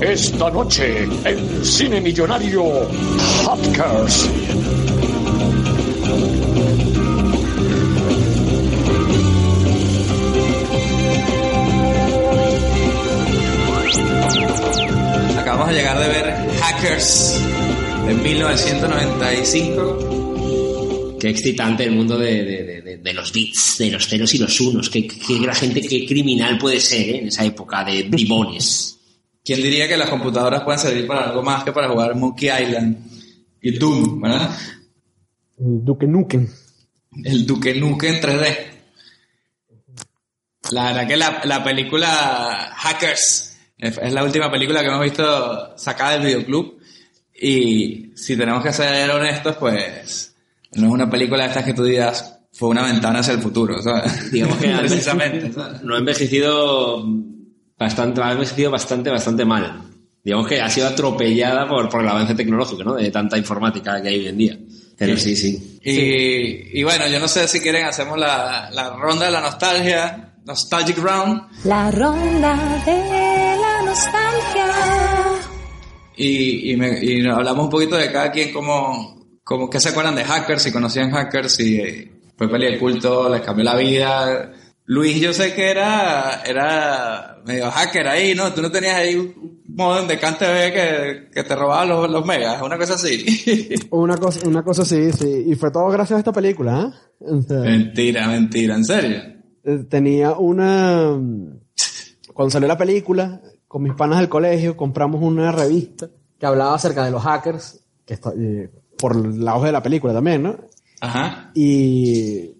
Esta noche, en Cine Millonario, Cars. Acabamos de llegar de ver Hackers de 1995. Qué excitante el mundo de, de- de- de los bits, de los ceros y los unos. Qué, qué la gente, qué criminal puede ser ¿eh? en esa época de bribones. ¿Quién diría que las computadoras pueden servir para algo más que para jugar Monkey Island y Doom, ¿verdad? Duke Nukem. El Duke Nukem en 3D. La verdad que la, la película Hackers es es la última película que hemos visto sacada del videoclub y si tenemos que ser honestos, pues no es una película de estas que tú digas fue una ventana hacia el futuro, ¿sabes? Digamos que precisamente. ¿sabes? no ha envejecido bastante, ha envejecido bastante, bastante mal. Digamos que ha sido atropellada por, por el avance tecnológico, ¿no? De tanta informática que hay hoy en día. Pero sí, sí. Y, y bueno, yo no sé si quieren hacemos la, la ronda de la nostalgia, Nostalgic Round, La ronda de la nostalgia. y, y, me- y hablamos un poquito de cada quien como, como que se acuerdan de hackers, si conocían hackers, si eh, fue peli de culto, les cambió la vida. Luis, yo sé que era, era medio hacker ahí, ¿no? Tú no tenías ahí un modem de CanTV que, que te robaba los, los megas, una cosa así. Una cosa, una cosa sí, sí. Y fue todo gracias a esta película. O sea, mentira, mentira, en serio. eh, tenía una... Cuando salió la película, con mis panas del colegio, compramos una revista que hablaba acerca de los hackers, que está, eh, por lados de la película también, ¿no? Ajá. Y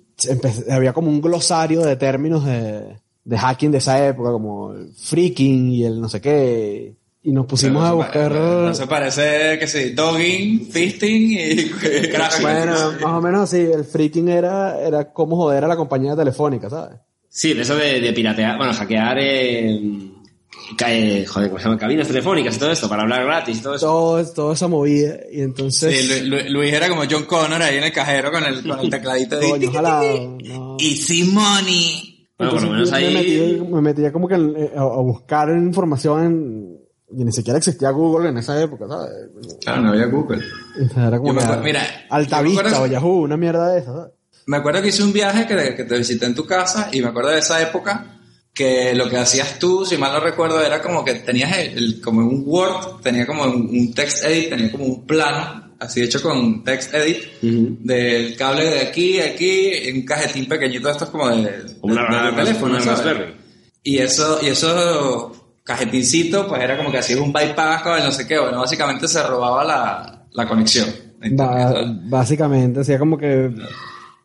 había como un glosario de términos de, de hacking de esa época, como el freaking y el no sé qué. Y nos pusimos a No se buscar... No se parece que sí, dogging, fisting y crashing. Bueno, más o menos así, el freaking era, era cómo joder a la compañía telefónica, ¿sabes? Sí, de eso de, de piratear, bueno, hackear, eh, eh, joder, ¿cómo se llama? Cabinas telefónicas y todo esto, para hablar gratis y todo eso. Todo, toda esa movida. Y entonces... Sí, Lu- Lu- Luis era como John Connor ahí en el cajero con el, con el tecladito de Coño, ojalá, no. Easy money. Bueno, por lo menos me, ahí... me metía como que en- a, a buscar información en, y ni siquiera existía Google en esa época, ¿sabes? Claro, no había Google. Era como acuerdo- mira, Alta yo me Vista acuerdo- o Yahoo, una mierda de esa, ¿sabes? Me acuerdo que hice un viaje que, que te visité en tu casa y me acuerdo de esa época que lo que hacías tú, si mal no recuerdo, era como que tenías el, el- como un Word, tenía como un, un text edit, tenía como un plano, así hecho con text edit, del cable de aquí a aquí, en un cajetín pequeñito, esto es como de, una, de- de una- teléfono, una. Y eso, y eso cajetincito, pues era como que hacías un bypass con el no sé qué, bueno, básicamente se robaba la, la conexión. Ba- básicamente, hacía como que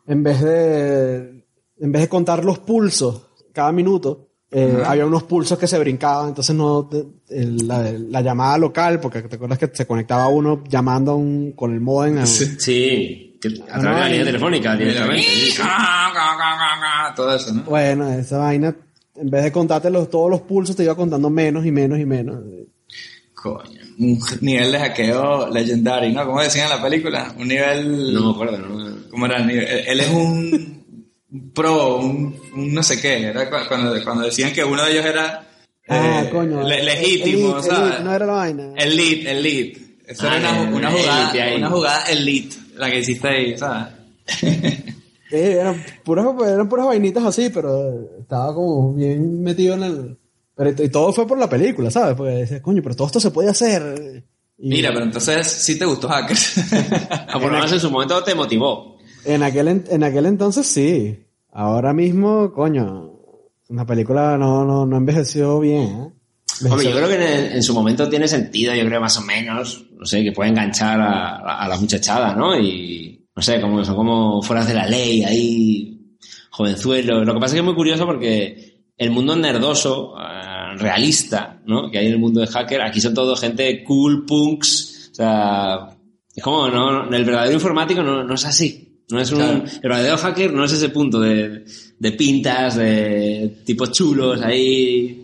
en vez de en vez de contar los pulsos cada minuto, eh, había unos pulsos que se brincaban, entonces no te- el- la, la llamada local, porque te acuerdas que se conectaba uno llamando un, con el modem a- Sí, a través de la línea telefónica directamente. sí. Todo eso, ¿no? Bueno, esa vaina, en vez de contarte los, todos los pulsos, te iba contando menos y menos y menos. Coño, un nivel de hackeo legendario, ¿no? Como decían en la película, un nivel... No me acuerdo, ¿no? ¿Cómo era? el nivel? Él es un pro, un, un no sé qué. Era cu- cuando, cuando decían que uno de ellos era Ah, eh, coño. le- legítimo, Elite, ¿sabes? elite, no era la vaina. Elite, elite. Eso Ah, era una, el- una el jugada, elite ahí. una jugada elite, la que hiciste ahí, ¿sabes? Eh, eran, puras, eran puras vainitas así, pero estaba como bien metido en el... Pero y todo fue por la película, ¿sabes? Porque decías, coño, pero todo esto se puede hacer. Y Mira, pero entonces sí te gustó Hackers. Ah, por lo menos en su momento te motivó. En aquel, en, aquel entonces sí. Ahora mismo, coño, la película no, no, no envejeció bien, ¿eh? Hombre, yo Envejeció- creo que en, el- en su momento tiene sentido, yo creo más o menos, no sé, que puede enganchar a, a la muchachada, ¿no? Y, no sé, como son como fueras de la ley, ahí, jovenzuelos. Lo que pasa es que es muy curioso porque el mundo nerdoso, eh, realista, ¿no? Que hay en el mundo de hacker, aquí son todo gente cool, punks, o sea, es como, no, el verdadero informático no, no es así. No es un, Claro. el verdadero hacker no es ese punto de, de pintas, de tipos chulos ahí.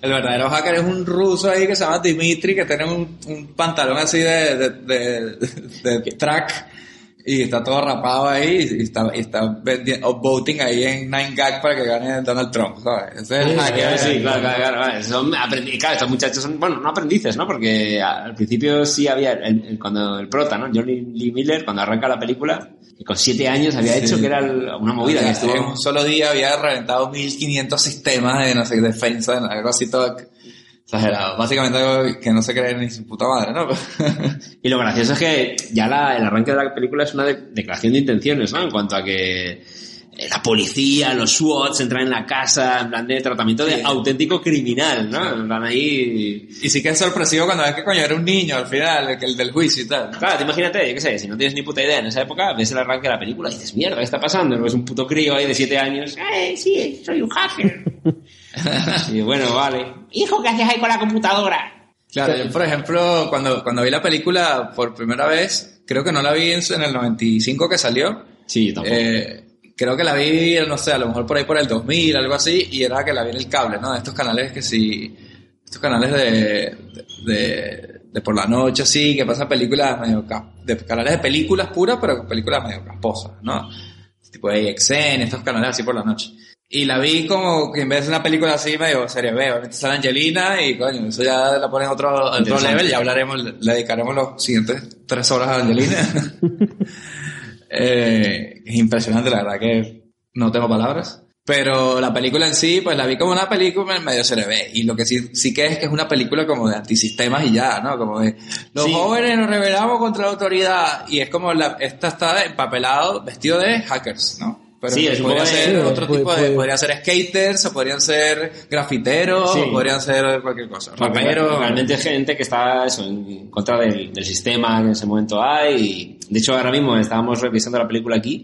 El verdadero hacker es un ruso ahí que se llama Dimitri, que tiene un, un pantalón así de, de, de- de track y está todo rapado ahí y está, y está voting ahí en 9gag para que gane Donald Trump, ¿sabes? Ese es hacker. Sí, claro, claro, claro. Son claro, estos muchachos son, bueno, no aprendices, ¿no? Porque al principio sí había, el- el- cuando el prota, ¿no? Johnny Lee Miller, cuando arranca la película, que con siete años había hecho que era una movida que En estuvo... un solo día había reventado 1500 sistemas de no sé, defensa, algo así todo exagerado. Básicamente algo que no se cree ni su puta madre, ¿no? Y lo gracioso es que ya la- el arranque de la película es una de- declaración de intenciones, ¿no? En cuanto a que eh, la policía, los SWAT entran en la casa, en plan de tratamiento de Sí. auténtico criminal, ¿no? En plan ahí... y sí que es sorpresivo cuando ves que coño era un niño al final, el, del juicio y tal. Claro, te imagínate, yo qué sé, si no tienes ni puta idea en esa época, ves el arranque de la película y dices, mierda, ¿qué está pasando? Es un puto crío ahí de siete años. ¡Eh, sí, soy un hacker! y bueno, vale. Hijo, ¿qué haces ahí con la computadora? Claro, yo por ejemplo, cuando, cuando vi la película por primera vez, creo que no la vi en, en el 95 que salió. Sí, tampoco. Eh, creo que la vi, no sé, a lo mejor por ahí por el 2000, algo así, y era que la vi en el cable, ¿no? De estos canales que sí, estos canales de, de, de por la noche, así, que pasan películas medio, de canales de películas puras, pero películas medio casposas, ¿no? Tipo de AXN, estos canales así por la noche. Y la vi como que en vez de una película así medio serie B, obviamente sale Angelina y coño, eso ya la ponen a otro, otro level, ya hablaremos, le dedicaremos los siguientes tres horas a Angelina. Eh, es impresionante, la verdad que no tengo palabras. Pero la película en sí, pues la vi como una película en medio serie B. Y lo que sí, sí que es que es una película como de antisistemas y ya, ¿no? Como de los Sí. jóvenes nos rebelamos contra la autoridad. Y es como la, esta está empapelado, vestido de hackers, ¿no? Pero Sí, es podría de- ser otro puede- tipo de, puede- podría ser skaters, o podrían ser grafiteros, Sí. o podrían ser cualquier cosa. Raperos. realmente hay gente que está eso, en contra del, del sistema que en ese momento hay. Y, de hecho, ahora mismo estábamos revisando la película aquí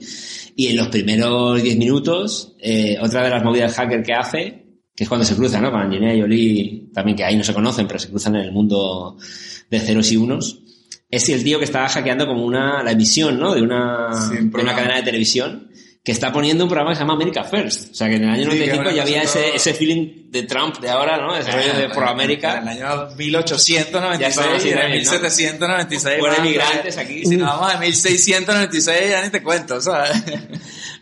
y en los primeros 10 minutos, eh, otra de las movidas hacker que hace, que es cuando se cruzan, ¿no? Con Angelina Jolie, también que ahí no se conocen, pero se cruzan en el mundo de ceros y unos, es el tío que está hackeando como una, la emisión, ¿no? De una, Sí, de una cadena de televisión que está poniendo un programa que se llama America First. O sea, que en el año Sí, que 95 ahora ya había nosotros- ese, ese feeling de Trump de ahora, ¿no? Ese rollo de por América. En el año Ya 1896 estamos así y en también, ¿no? 1796. Fuera más, inmigrantes ¿no? aquí. Si nos vamos a 1696 ya ni te cuento, ¿sabes?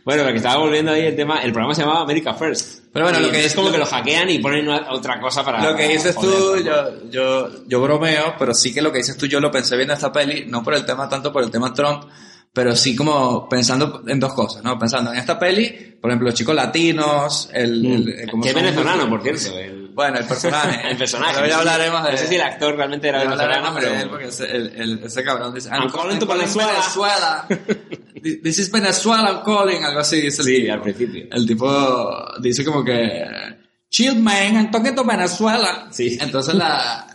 Bueno, lo que estaba volviendo ahí el tema, el programa se llamaba America First. Pero bueno, Y lo que es como lo- que lo hackean y ponen una- otra cosa para. Lo que dices tú, yo, yo, yo bromeo, pero sí que lo que dices tú, yo lo pensé viendo esta peli, no por el tema tanto por el tema Trump, pero sí como pensando en dos cosas, ¿no? Pensando en esta peli, por ejemplo, los chicos latinos, el... el- el- como Mm. Que es venezolano, por cierto. El, Bueno, el personaje. el personaje. Pero ya hablaremos de... No sé si el actor realmente era venezolano, hablaremos de él, pero. porque ese, el, el- ese cabrón dice, I'm calling to Venezuela." Venezuela. This is Venezuela, I'm calling, algo así dice el Sí, tipo. al principio. El tipo dice como que, chill man, I'm talking to Venezuela. Sí. Entonces la,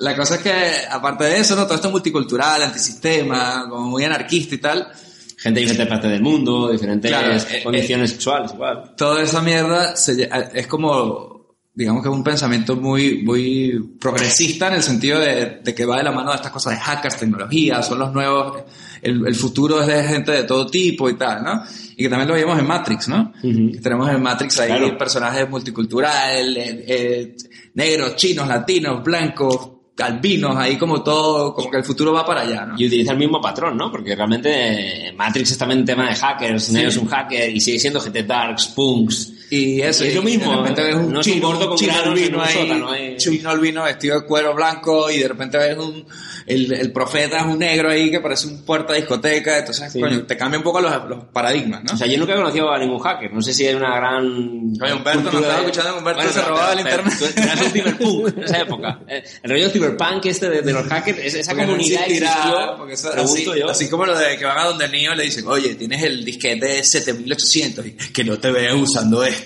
la cosa es que, aparte de eso, ¿no? Todo esto multicultural, antisistema, como muy anarquista y tal, Gente de diferentes partes del mundo, diferentes Claro, eh, condiciones sexuales, igual. toda esa mierda se es como, digamos que es un pensamiento muy, muy progresista en el sentido de, de que va de la mano de estas cosas de hackers, tecnología, son los nuevos, el, el futuro es de gente de todo tipo y tal, ¿no? Y que también lo vimos en Matrix, ¿no? Que tenemos en Matrix ahí Claro. personajes multiculturales, eh, eh, negros, chinos, latinos, blancos, albinos, ahí como todo, como que el futuro va para allá, ¿no? Y utiliza el mismo patrón, ¿no? Porque realmente eh, Matrix es también tema de hackers, Neo es un hacker y sigue siendo gente darks, punks. Y eso, Y es lo y mismo, De repente ves un no chino, gordo con chino albino ahí, sótano, eh. chino albino vestido de cuero blanco y de repente ves un, el, el profeta es un negro ahí que parece un puerta de discoteca, entonces, Sí. coño, te cambia un poco los, los paradigmas, ¿no? O sea, yo nunca he conocido a ningún hacker. No sé si hay una gran. Oye, Humberto, nos estaba escuchando, Humberto se pero- robaba el pero- internet. Tú eras un cyberpunk en esa época. Eh, El rollo cyberpunk este de, de los hackers, es- esa Porque comunidad existirá, existió. porque eso- pregunto así, yo. así como lo de que van a donde Neo y le dicen, oye, tienes el disquete 7800 y que no te veas usando esto.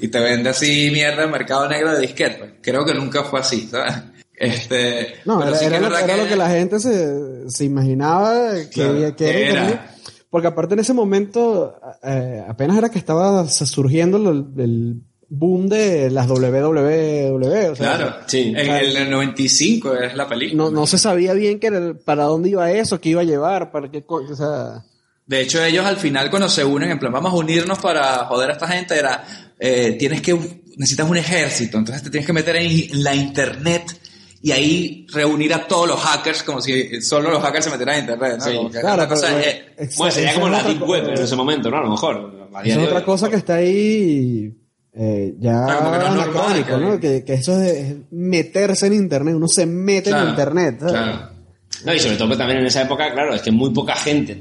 Y te vende así mierda en mercado negro de disquete. Pues, Creo que nunca fue así, ¿sabes? Este, No, era, sí era lo, era lo que la gente se, se imaginaba que, Claro, que era, era. Porque aparte en ese momento, eh, apenas era que estaba surgiendo el, el boom de las WWE. O sea, Claro, sí. En el, el 95 es la película. No, no se sabía bien que era- para dónde iba eso, qué iba a llevar, para qué co- o sea, De hecho, ellos al final cuando se unen, en plan, vamos a unirnos para joder a esta gente, era, eh, tienes que, necesitas un ejército, entonces te tienes que meter en la internet y ahí reunir a todos los hackers como si solo los hackers se metieran en internet, ¿no? Sí. Como que claro, cosa, pero, eh, Bueno, sería como la Deep Web en ese momento, ¿no? A lo mejor. A es otra hoy. cosa que está ahí eh, ya Claro, como que no es normal, claro. ¿no? Que, que eso es, es meterse en internet, uno se mete claro, en internet. ¿sabes? Claro. No, y sobre todo pues, también en esa época, claro, es que muy poca gente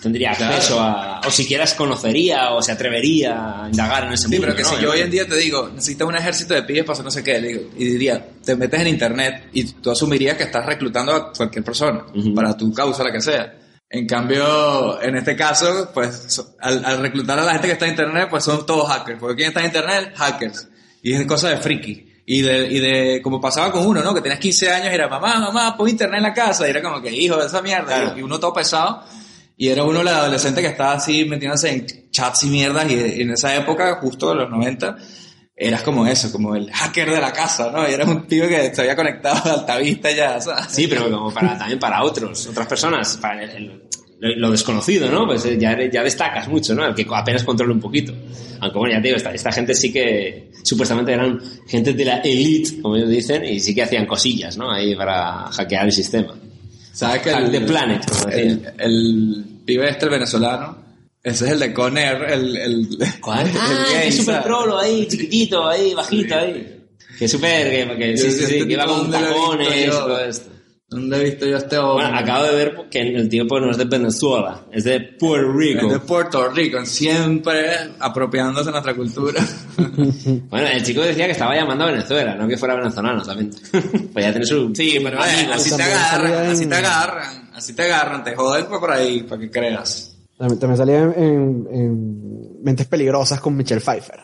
tendría Claro. acceso a, o siquiera conocería o se atrevería a indagar en ese Sí, mundo. pero que ¿no? si yo hoy en día te digo, necesitas un ejército de pibes para hacer no sé qué, le digo, y diría, te metes en internet y tú asumirías que estás reclutando a cualquier persona Ujú. para tu causa, la que sea. En cambio, en este caso, pues, al, al reclutar a la gente que está en internet, pues son todos hackers. Porque ¿quién está en internet? Hackers. Y es cosa de friki. Y de, y de, como pasaba con uno, ¿no? Que tenías 15 años y era, mamá, mamá, pon internet en la casa. Y era como que, hijo de esa mierda. Claro. Y uno todo pesado. Y era uno el adolescente que estaba así metiéndose en chats y mierdas. Y en esa época, justo en los 90, eras como eso, como el hacker de la casa, ¿no? Y eras un tío que se había conectado a Altavista ya, ¿sabes? Sí, pero como para, también para otros, otras personas, para el- el- lo, desconocido, ¿no? Pues eh, ya, ya destacas mucho, ¿no? El que apenas controla un poquito. Aunque bueno, ya te digo, esta, esta gente sí que supuestamente eran gente de la elite, como ellos dicen, y sí que hacían cosillas, ¿no? Ahí para hackear el sistema. ¿Sabes que el, the planet, como el, el pibe este, el venezolano, ese es el de Conair, el, el, ¿Cuál? el Ah, gay, que es súper trolo ahí, chiquitito, ahí, bajito ahí. Que es súper, que, que sí, sí, sí, que tipo, con ¿dónde lo he visto tacones y todo esto. ¿Dónde he visto yo este hombre? Bueno, acabo de ver que el tío pues, no es de Venezuela, es de Puerto Rico. Es de Puerto Rico, siempre apropiándose de nuestra cultura. Bueno, el chico decía que estaba llamando a Venezuela, no que fuera venezolano también. pues ya tiene su... Sí, pero amigos. así te agarran, salía así en- te agarran, así te agarran, te joden por por ahí, para que creas. También, también salía en, en- en Mentes Peligrosas con Michelle Pfeiffer.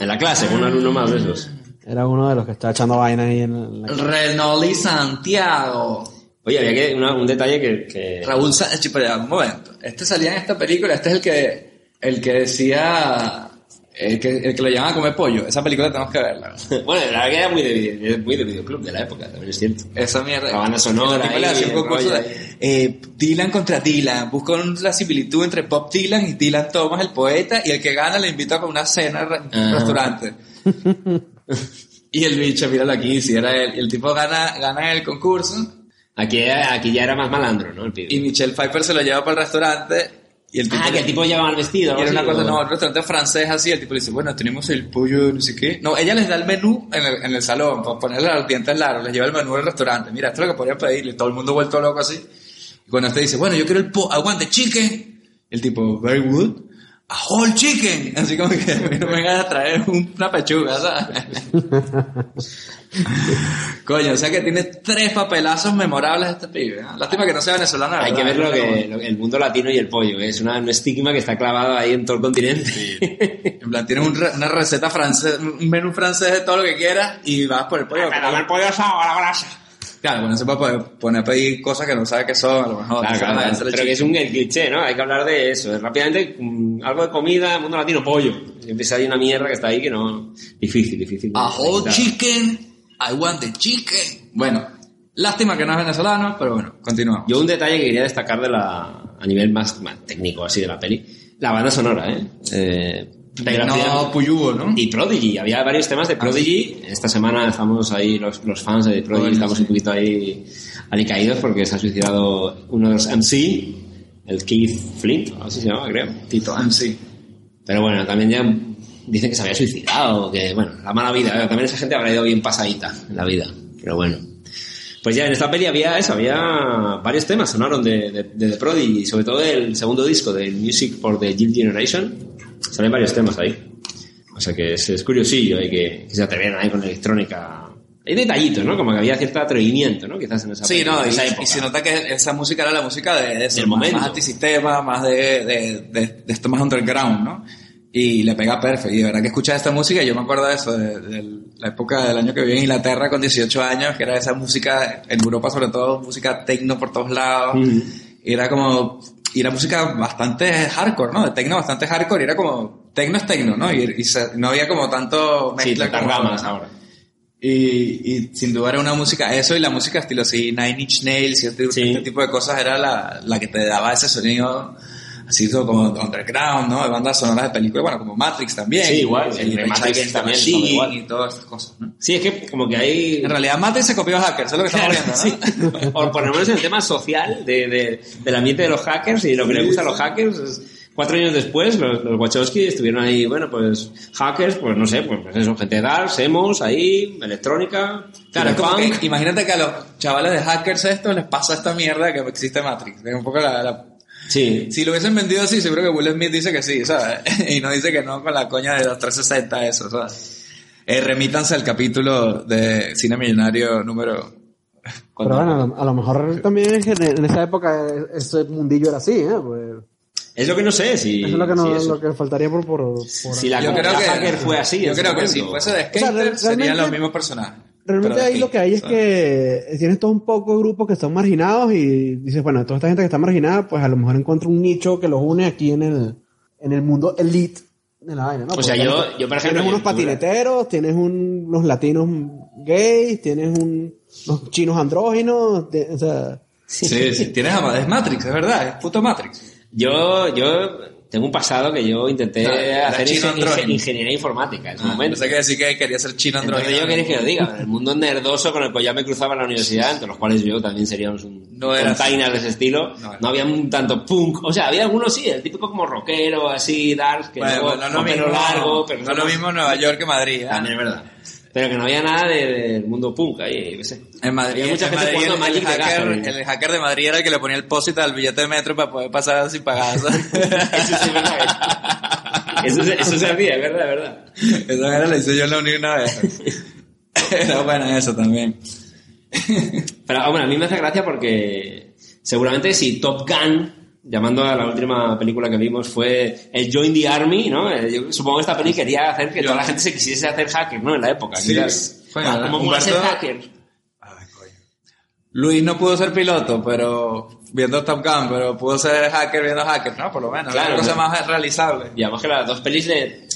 En la clase, con un alumno más de esos. Era uno de los que estaba echando vaina ahí en, la Renoli Santiago. Oye, había que, una- un detalle que... que- Raúl Sánchez, pero un momento. Este salía en esta película, este es el que, el que decía, el que, el que lo llamaba a comer pollo. Esa película tenemos que verla. Bueno, la verdad que era muy de, video- muy de videoclub de la época, también es cierto. Esa mierda. La banda sonora ahí, hacía un el concurso rollo de, eh, Dylan contra Dylan. Busca la similitud entre Bob Dylan y Dylan Thomas, el poeta, y el que gana le invita a una cena en un Ajá. restaurante. y el bicho, míralo aquí, si era él. Y el tipo gana, gana el concurso, Aquí, aquí ya era más malandro, ¿no? El pibe. y Michelle Pfeiffer se lo lleva para el restaurante, y el tipo... ah, que el tipo lleva mal vestido. Y era una cosa, no, el restaurante francés así, el tipo le dice, bueno, tenemos el pollo, no sé qué. No, ella les da el menú en el, en el salón, para ponerle los dientes largos, les lleva el menú del restaurante. Mira, esto es lo que podría pedirle, todo el mundo vuelto loco así. Y cuando este dice, bueno, yo quiero el po aguante chicken, el tipo, very good, a whole chicken. Así como que no me vengas a traer un- una pechuga, ¿sabes? Coño, o sea que tiene tres papelazos memorables este pibe. ¿eh? Lástima que no sea venezolano. la Hay que ver lo pero que, lo- el mundo latino y el pollo. ¿eh? Es una, un estigma que está clavado ahí en todo el continente. En plan, tienes un re- una receta francesa, un menú francés de todo lo que quieras y vas por el pollo. Pero el pollo asado a la brasa. Claro, bueno, se puede poner- poner a pedir cosas que no sabe qué son, a lo mejor. Claro, claro, pero que es un el cliché, ¿no? Hay que hablar de eso. Rápidamente, mm, algo de comida, mundo latino, pollo. Y empieza ahí una mierda que está ahí que no... Difícil, difícil. A whole chicken, I want the chicken. Bueno, lástima que no es venezolano, pero bueno, continuamos. Yo un detalle que quería destacar de la, a nivel más, más técnico así de la peli, la banda sonora, ¿eh? eh no, Puyugo, ¿no? y Prodigy, había varios temas de Prodigy. Esta semana estamos ahí, los, los fans de Prodigy, estamos sí. un poquito ahí alicaídos porque se ha suicidado uno de los MC, el Keith Flint, así se llama, creo. Tito MC. Pero bueno, también ya dicen que se había suicidado, que bueno, la mala vida, ¿eh? también esa gente habrá ido bien pasadita en la vida, pero bueno. Pues ya en esta peli había eso, había varios temas sonaron de, de, de The Prodigy, sobre todo el segundo disco del Music for the Guild Generation, salen varios temas ahí. O sea que es, es curiosillo eh, que, que se atrevieran ahí con la electrónica. Hay detallitos, ¿no? Como que había cierto atrevimiento, ¿no? Quizás en esa, Sí, no, y, esa y época. se nota que esa música era la música de, de eso, más, momento. más antisistema, más de, de, de, de esto más underground, ¿no? Y le pega perfecto. Y de verdad que escuchas esta música, y yo me acuerdo de eso, de, de la época del año que viví en Inglaterra con 18 años, que era esa música, en Europa sobre todo, música techno por todos lados. Ujú. Y era como, y era música bastante hardcore, ¿no? De techno bastante hardcore y era como, techno es techno, ¿no? Y, y se- no había como tanto Sí, mezcla como ramas ahora. Y, y sin duda era una música, eso y la música estilo así, Nine Inch Nails y este, Sí. este tipo de cosas era la, la que te daba ese sonido así todo como underground, ¿no? De bandas sonoras de películas, bueno, como Matrix también. Sí, igual, el Matrix también igual. y todas estas cosas, ¿no? Sí, es que como que hay... En realidad Matrix se copió a Hackers, es lo que estamos viendo, ¿no? sí. O por lo menos en el tema social de, de- del ambiente de los hackers y lo que les gusta a los hackers. es- cuatro años después, los, los Wachowski estuvieron ahí, bueno, pues hackers, pues no sé, pues, pues eso, gente de Dark, Semos, ahí, electrónica, Claro, es como cyberpunk. que imagínate que a los chavales de hackers esto les pasa esta mierda que existe Matrix. Es un poco la, la- Sí. Si lo hubiesen vendido así, seguro que Will Smith dice que sí, ¿sabes? y no dice que no con la coña de los 360 eso, ¿sabes? Eh, remítanse al capítulo de Cine Millonario número... Pero bueno, a lo, a lo mejor también es que en, esa época ese mundillo era así, ¿eh? Pues, Es lo que no sé, si... eso es lo que, no, lo que faltaría por... por, por- si la Yo creo que... hacker fue así. Yo creo que momento. si fuese de O sea, skater serían los mismos personajes. Realmente ahí lo que hay es ¿sabes? que tienes todo un poco de grupos que están marginados y dices, bueno, toda esta gente que está marginada, pues a lo mejor encuentra un nicho que los une aquí en el, en el mundo elite de la vaina, ¿no? O sea, yo- tienes- yo, por ejemplo, Tienes unos patineteros, tienes un- unos latinos gays, tienes un, unos chinos andróginos, o sea... Sí, sí, tienes. Es Matrix, es verdad, es puto Matrix. Yo, yo tengo un pasado que yo intenté Ah, hacer ingen- ingeniería informática en su Ah, momento. pensé que decir que quería ser chino. Entonces yo queréis que lo diga, el mundo nerdoso con el que ya me cruzaba en la universidad, entre los cuales yo también seríamos un No container de ese estilo, No, había un tanto punk, o sea, había algunos sí, el típico como rockero, así, dark, que Bueno, luego no lo mismo, largo, pero no lo mismo Nueva York que Madrid. ¿eh? También es verdad. Pero que no había nada de- del mundo punk ahí, qué sé. En Madrid, Había mucha en gente Madrid, el, Magic el de hacker, el hacker de Madrid era el que le ponía el posit al billete de metro para poder pasar sin pagar. Eso sí es verdad. Eso, se- eso se hacía, es verdad, verdad. Esa era la hice yo en la uni una vez. Era buena eso también. Pero, hombre, a mí me hace gracia porque seguramente si Top Gun, llamando a la última película que vimos, fue el Join the Army, ¿no? Eh, Yo supongo que esta peli quería hacer que toda la gente se quisiese hacer hacker, ¿no? En la época. Sí, fue, ah. ¿Cómo mola ser Humberto- hacker? Luis no pudo ser piloto, pero viendo Top Gun, pero pudo ser hacker viendo hacker, ¿no? Por lo menos. Claro, una cosa más realizable. Y además que las dos pelis le-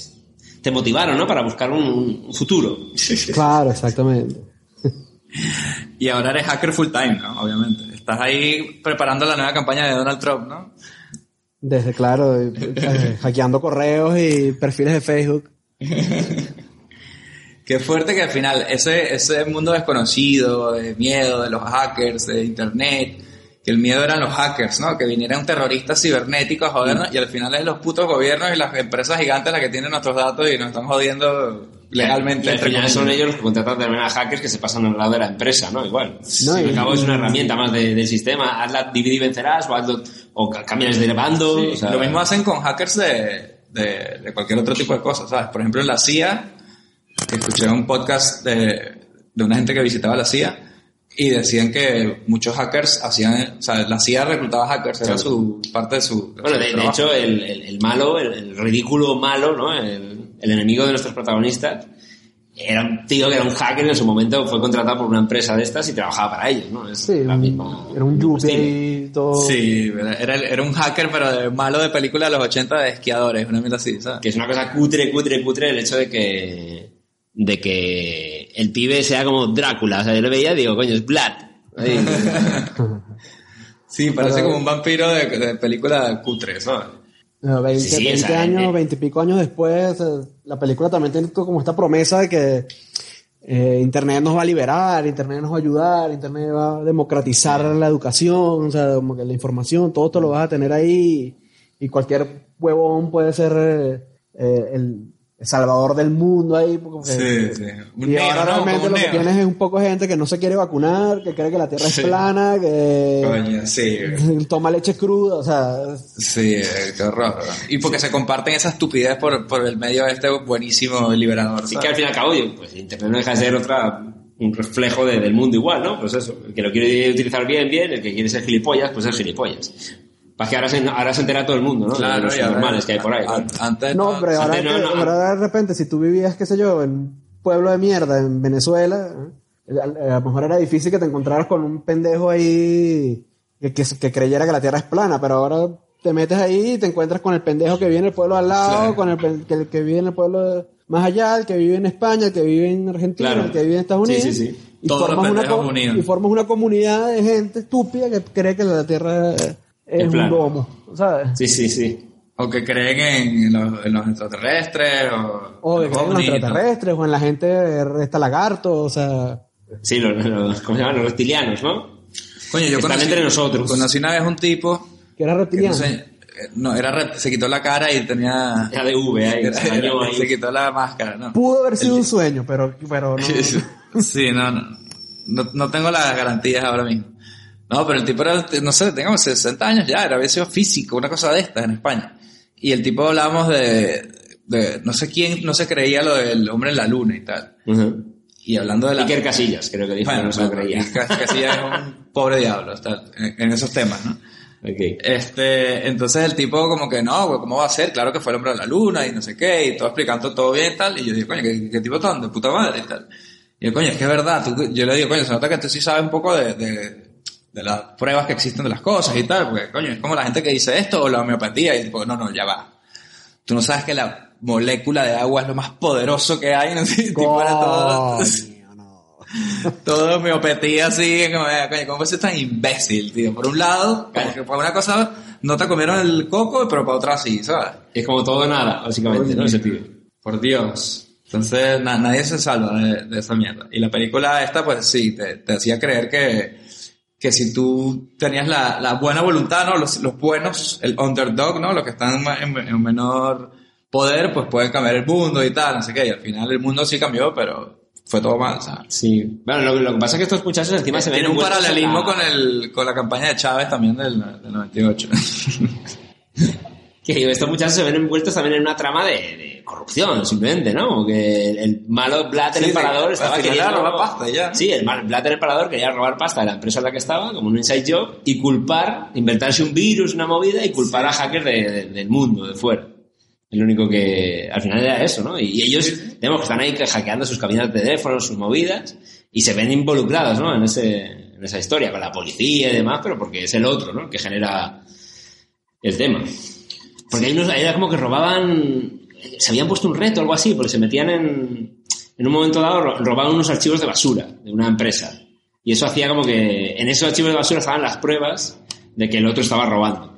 te motivaron, ¿no? Para buscar un, un futuro. Claro, exactamente. Y ahora eres hacker full time, ¿no? Obviamente. Estás ahí preparando la nueva campaña de Donald Trump, ¿no? Desde, claro, eh, eh, hackeando correos y perfiles de Facebook. Qué fuerte que al final ese, ese mundo desconocido, de miedo, de los hackers, de internet, que el miedo eran los hackers, ¿no? Que viniera un terrorista cibernético a jodernos y al final es los putos gobiernos y las empresas gigantes las que tienen nuestros datos y nos están jodiendo legalmente. Y al entre final son ellos los que contratan también a hackers que se pasan al lado de la empresa, ¿no? Igual. No, al y- cabo es una herramienta más de- del sistema. Hazla divide y vencerás o, hazlo, o ca- cambias de bando. Sí, o sea, lo mismo hacen con hackers de, de, de cualquier otro tipo de cosas, ¿sabes? Por ejemplo, en la CIA, que escuché un podcast de, de una gente que visitaba la CIA y decían que muchos hackers hacían, o sea, la CIA reclutaba hackers, era Claro. su parte de su. Bueno, su de, de hecho, el, el- el malo, el, el ridículo malo, ¿no? El, el enemigo de nuestros protagonistas, era un tío que era un hacker en su momento, fue contratado por una empresa de estas y trabajaba para ellos, ¿no? Es Sí, la misma. era un mismo yuppie todo. Sí, era, era un hacker, pero de malo de película de los 80 de esquiadores, una mierda así, ¿sabes? Que es una cosa cutre, cutre, cutre el hecho de que, de que el pibe sea como Drácula. O sea, yo lo veía y digo, coño, es Vlad. Sí, parece como un vampiro de, de película cutre, ¿sabes? No, 20, Sí, sí, 20 esa años, gente. 20 y pico años después, eh, la película también tiene como esta promesa de que eh, Internet nos va a liberar, Internet nos va a ayudar, Internet va a democratizar la educación, o sea, como que la información, todo esto lo vas a tener ahí y cualquier huevón puede ser eh, eh, el salvador del mundo ahí. porque- Sí, sí. Un y neo, ahora ¿no? realmente Como un lo que tienes es un poco de gente que no se quiere vacunar, que cree que la Tierra Sí. es plana, que Coño, sí. toma leche cruda, o sea, Sí, eh, qué horror. Y porque se comparten esa estupidez por, por el medio este buenísimo y liberador. Así ¿sabes? que al fin y al cabo, yo, pues Internet no deja de ser otra, un reflejo de- del mundo igual, ¿no? Pues eso, el que lo quiere utilizar bien, bien, el que quiere ser gilipollas, pues es gilipollas. Para que ahora se, ahora se entera todo el mundo, ¿no? De Claro, los normales que hay por ahí. ¿no? an- Antes No, no- pero ahora, antes no, que- no, ahora de repente, si tú vivías, qué sé yo, en un pueblo de mierda en Venezuela, ¿eh? a, a lo mejor era difícil que te encontraras con un pendejo ahí que, que, que creyera que la Tierra es plana, pero ahora te metes ahí y te encuentras con el pendejo que vive en el pueblo al lado, Claro. con el, que, el que vive en el pueblo más allá, el que vive en España, el que vive en Argentina, Claro. el que vive en Estados Sí, Unidos. sí, sí. Y, Todos los formas una unidos. y formas una comunidad de gente estúpida que cree que la Tierra es un domo, ¿sabes? Sí, sí, sí. O que creen en los, en los extraterrestres o, O que en los ovnis, ¿no? extraterrestres, o en la gente resta lagarto, o sea... Sí, los, los- ¿cómo se llaman? Los reptilianos, ¿no? Coño, yo Están conocí, entre nosotros. conocí una vez un tipo Que era que reptiliano. no, sé, eh, no, era se quitó la cara y tenía... Era de V ahí, era- se bañó era- ahí. se quitó la máscara, ¿no? Pudo haber sido un sueño, pero, pero no. sí, no, no, no, no tengo las garantías ahora mismo. No, pero el tipo era, no sé, tenía como 60 años ya, era había sido físico, una cosa de estas en España. Y el tipo hablábamos de, de, no sé quién, no se creía lo del hombre en la luna y tal. Ujú. Y hablando de la... Iker Casillas, creo que dijo, Bueno, no se lo creía. y casi, casi ya es un pobre diablo en, en esos temas, ¿no? Ok. Este, entonces el tipo como que no, güey, ¿cómo va a ser? Claro que fue el hombre de la luna y no sé qué, y todo explicando todo bien y tal. Y yo digo, coño, ¿qué, qué tipo tan de puta madre y tal? Y yo, coño, es que es verdad. tú- yo le digo, coño, se nota que tú sí sabes un poco de, de, de las pruebas que existen de las cosas y tal, porque, coño, es como la gente que dice esto o la homeopatía y tipo, no, no, ya va. Tú no sabes que la molécula de agua es lo más poderoso que hay, ¿no? Sí, tipo, era todo, Coño, todo homeopatía así, como, coño, ¿cómo puedes ser tan imbécil, tío? Por un lado, como que para una cosa no te comieron el coco, pero para otra sí, ¿sabes? Es como todo nada, básicamente, ¿no? Ese tío. Por Dios. Entonces, na- nadie se salva de, de esa mierda. Y la película esta, pues sí, te, te hacía creer que, que si tú tenías la, la buena voluntad, ¿no? Los, los buenos, el underdog, ¿no? Los que están en, en menor poder, pues pueden cambiar el mundo y tal, no sé qué. Y al final el mundo sí cambió, pero fue todo mal, ¿sabes? Sí. Bueno, lo, lo que pasa es que estos muchachos encima se ven Tiene un paralelismo con, el, con la campaña de Chávez también del, del 98. Que estos muchachos se ven envueltos también en una trama de, de corrupción, simplemente, ¿no? Que el, el malo Blatter Sí, Empalador sí, estaba queriendo... robar pasta ya. Sí, el mal Blatter Empalador quería robar pasta de la empresa en la que estaba, como un inside job, y culpar, inventarse un virus, una movida, y culpar a hackers de- de- del mundo, de fuera. El único que... Al final era eso, ¿no? Y, y ellos, digamos, que están ahí hackeando sus cabinas de teléfono, sus movidas, y se ven involucrados, ¿no? En, ese, en esa historia, con la policía y demás, pero porque es el otro, ¿no? El que genera el tema. Porque hay unos, era como que robaban, se habían puesto un reto o algo así, porque se metían en, en un momento dado, ro- robaban unos archivos de basura de una empresa. Y eso hacía como que en esos archivos de basura estaban las pruebas de que el otro estaba robando.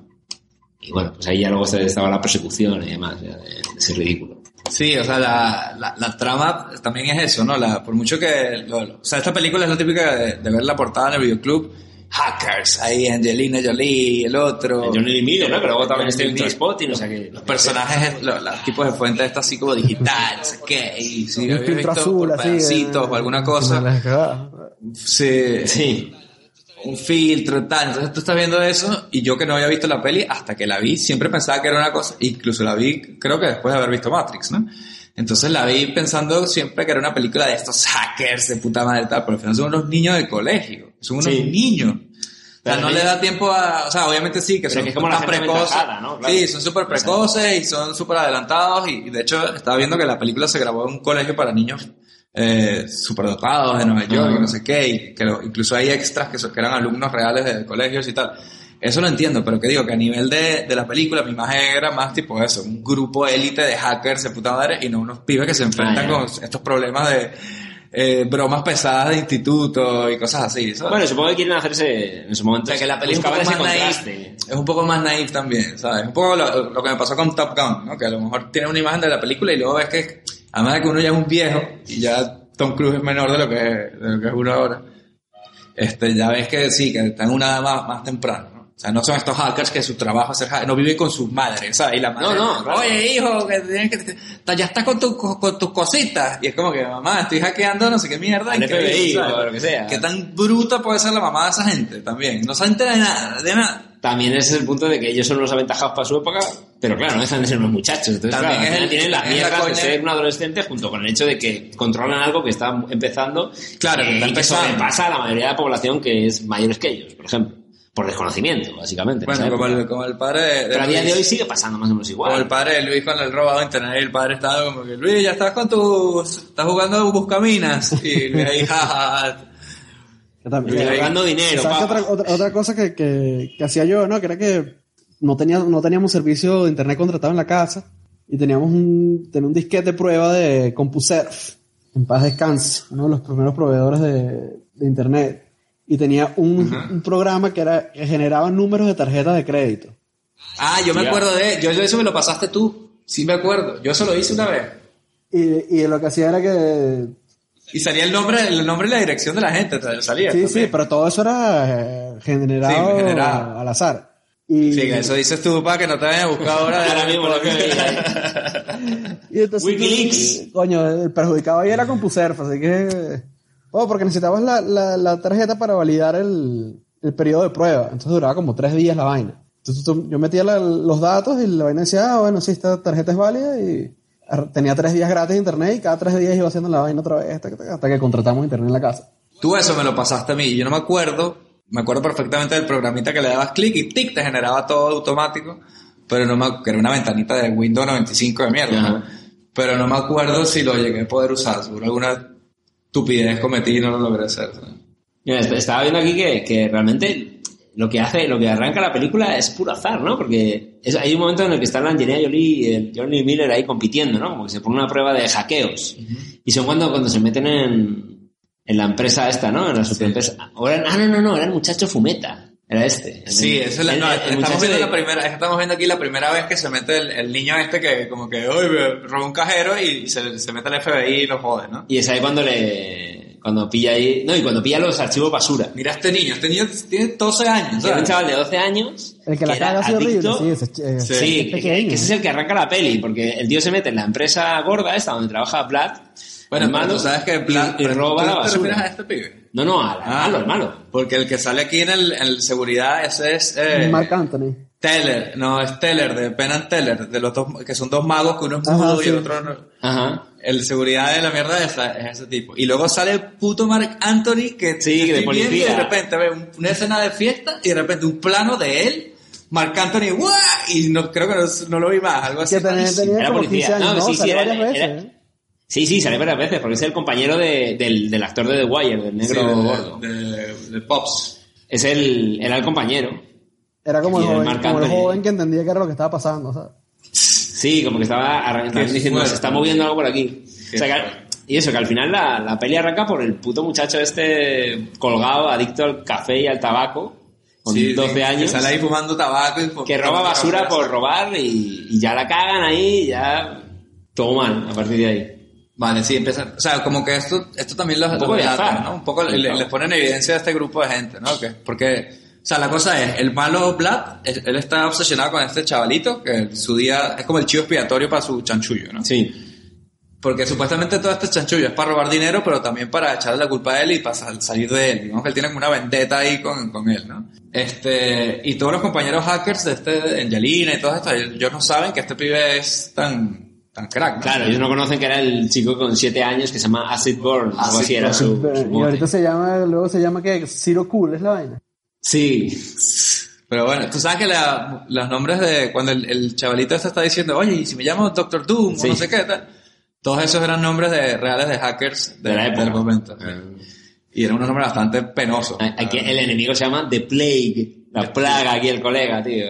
Y bueno, pues ahí ya luego estaba la persecución y demás, ya de, ese ridículo. Sí, o sea, la, la, la trama también es eso, ¿no? La, por mucho que... lo- o sea, esta película es la típica de, de ver la portada en el videoclub. Hackers, ahí Angelina Jolie, el otro. Johnny Lee Miller, ¿no? Que luego también está en Johnny Lee. Spotting, o sea que... Los personajes, los, los tipos de fuentes estas así como digital, no sé qué, y si Un habéis filtro visto azul, por así. pedacitos eh, o alguna cosa, sí, Sí. un filtro y tal. Entonces tú estás viendo eso y yo que no había visto la peli hasta que la vi, siempre pensaba que era una cosa, incluso la vi creo que después de haber visto Matrix, ¿no? Entonces la vi pensando siempre que era una película de estos hackers de puta madre tal, pero al final son unos niños del colegio, son unos Sí. niños. O sea, no le da tiempo a, o sea, obviamente sí, que Pero son que es como tan precoces. ¿no? Claro. Sí, son súper precoces y son súper adelantados y, y de hecho estaba viendo que la película se grabó en un colegio para niños eh, superdotados de Nueva York y no sé qué, y que lo- incluso hay extras que, son- que eran alumnos reales de colegios y tal. Eso lo entiendo, pero que digo que a nivel de, de la película mi imagen era más tipo eso, un grupo élite de hackers de puta madre y no unos pibes que se enfrentan Ah, con estos problemas de eh, bromas pesadas de instituto y cosas así. ¿sabes? Bueno, supongo que quieren hacerse en su momento. O sea, que la película buscaban es un poco más naif. Es un poco más también, ¿sabes? Un poco lo, lo que me pasó con Top Gun, ¿no? Que a lo mejor tiene una imagen de la película y luego ves que, además de que uno ya es un viejo y ya Tom Cruise es menor de lo que, de lo que es uno ahora, este, ya ves que sí, que están en una edad más, más temprana, ¿no? O sea, no son estos hackers que su trabajo es ser hacker, no viven con sus madres, ¿sabes? Y la madre, No, no, oye hijo, que tienes que, ya estás con, tu- con tus cositas. Y es como que, mamá, estoy hackeando no sé qué mierda. Increíble, FBI o lo que sea. Qué tan bruta puede ser la mamá de esa gente también. No se entera de nada, de nada. También ese es el punto de que ellos son los aventajados para su época, pero claro, no dejan de ser unos muchachos. Entonces, También claro, es el- tienen la mierdas de ser un adolescente junto con el hecho de que controlan algo que está empezando Claro, que eh, está y que sobrepasa a la mayoría de la población que es mayores que ellos, por ejemplo. Por desconocimiento, básicamente. Bueno, como el, como el padre de, de Pero a día de hoy sigue pasando más o menos Como el igual. padre de Luis con el robado de internet y el padre estaba como que, Luis, ya estás con tus, estás jugando buscaminas. Y Luis ahí, también- Ahorrando dinero, ¿Sabes qué papá. otra, otra, otra cosa que, que, que hacía yo, no? Que era que no, tenía, no teníamos servicio de internet contratado en la casa y teníamos un, tenía un disquete de prueba de CompuServe, en paz descanse, uno de los primeros proveedores de, de internet. Y tenía un, un programa que, era, que generaba números de tarjetas de crédito. Ah, yo me acuerdo de... Yo, yo eso me lo pasaste tú. Sí me acuerdo. Yo eso lo hice una vez. Y, y lo que hacía era que... Y salía el nombre, el nombre y la dirección de la gente. te- Salía. Sí, sí, pero todo eso era eh, generado, Sí, generado. al azar. Y, Sí, eso dices tú para que no te vayan a buscar ahora. Ahora mismo lo que veía. y entonces, Wikileaks. Coño, el perjudicado ahí era CompuServe, así que... Oh, porque necesitabas la, la, la tarjeta para validar el, el periodo de prueba. Entonces duraba como tres días la vaina. Entonces tú- yo metía la- los datos y la vaina decía, ah, bueno, sí, esta tarjeta es válida y tenía tres días gratis de internet y cada tres días iba haciendo la vaina otra vez hasta que, hasta que contratamos internet en la casa. Tú eso me lo pasaste a mí. y Yo no me acuerdo. Me acuerdo perfectamente del programita que le dabas clic y tic, te generaba todo automático. Pero no me que era una ventanita de Windows 95 de mierda. Pero no me acuerdo si lo llegué a poder usar. Seguro alguna estupidez cometí y no lo logré hacer. ¿no? Mira, est- estaba viendo aquí que, que realmente lo que hace, lo que arranca la película es puro azar, ¿no? Porque es- hay un momento en el que están la Angelina Jolie y el Johnny Miller ahí compitiendo, ¿no? Como que se pone una prueba de hackeos. Y son cuando, cuando se meten en, en la empresa esta, ¿no? En la superempresa. Eran- ah, no, no, no, era el muchacho Fumeta. Era este. Sí, eso es la, el- no, el estamos viendo de- la primera, es que estamos viendo aquí la primera vez que se mete el, el niño este que como que, uy, me robó un cajero y se, se mete el FBI y lo jode, ¿no? Y es ahí cuando le... Cuando pilla ahí... No, y cuando pilla los archivos basura. Mira este niño, este niño tiene 12 años, Era un chaval de 12 años... El que la era caga así horrible, adicto- sí, ese, eh, Sí, Sí, es que, que ese es el que arranca la peli, porque el tío se mete en la empresa gorda esta donde trabaja Vlad. Bueno, el malo, sabes que y- Vlad- y, pero roba ¿tú la te basura. refieres a este pibe? No, no, al Ah. malo, al malo. Porque el que sale aquí en el, en el seguridad, ese es eh, Mark Anthony. Teller, no, es Teller, de Penn and Teller, de los dos, que son dos magos, que uno es Ajá, mudo y sí. el otro no. Ajá. El seguridad de la mierda es, es ese tipo. Y luego sale el puto Mark Anthony que Sí, que de viendo y policía. de repente ve un- una escena de fiesta y de repente un plano de él, Mark Anthony, ¡guau! y no creo que no, no lo vi más, algo así. Que tenía, tenía Era como policía. 15 años, No, ¿no? sí, sí, era- varias veces, era- ¿eh? Sí, sí, sale varias veces, porque es el compañero de- del, del actor de The Wire, del Sí, negro de- gordo. de, de Pops. Es el, era el compañero. Era como, el Y joven, como el joven que entendía que era lo que estaba pasando, ¿sabes? Sí, como que estaba diciendo, se está moviendo algo por aquí. O sea, que- y eso, que al final la, la peli arranca por el puto muchacho este colgado, adicto al café y al tabaco, con Sí, 12 que años. sale ahí fumando tabaco y que roba basura por robar y, y ya la cagan ahí, ya todo mal a partir de ahí. Vale, sí, empieza, o sea, como que esto, esto también los, los. ¿no? Un poco le, le pone en evidencia a este grupo de gente, ¿no? Que, porque, o sea, la cosa es, el malo Vlad, él está obsesionado con este chavalito, que su día es como el chivo expiatorio para su chanchullo, ¿no? Sí. Porque supuestamente todo este chanchullo es para robar dinero, pero también para echarle la culpa a él y para sal- salir de él. Digamos que él tiene como una vendetta ahí con, con él, ¿no? Este, y todos los compañeros hackers de este, Angelina y todos estos, ellos no saben que este pibe es tan, tan crack, ¿no? Claro, ellos no conocen que era el chico con 7 años que se llama Acid Burn, algo así era su, su y ahorita se llama, luego se llama que Zero Cool es la vaina. Sí, Pero bueno, tú sabes que la- los nombres de cuando el, el chavalito este está diciendo, oye, y si me llamo Doctor Doom Sí. o no sé qué tal, todos esos eran nombres de reales de hackers de, De la época. del momento. Y eran unos nombres bastante penosos. Aquí el enemigo se llama The Plague, la plaga aquí el colega, tío.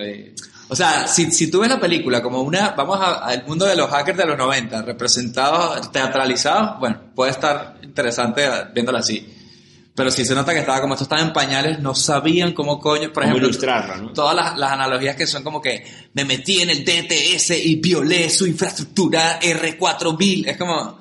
O sea, si, si tú ves la película como una, vamos al mundo de los hackers de los 90, representados, teatralizados, bueno, puede estar interesante viéndola así. Pero si se nota que estaba como esto estaba en pañales, no sabían cómo coño, por ejemplo, todas las, las analogías que son como que me metí en el DTS y violé su infraestructura R4000, es como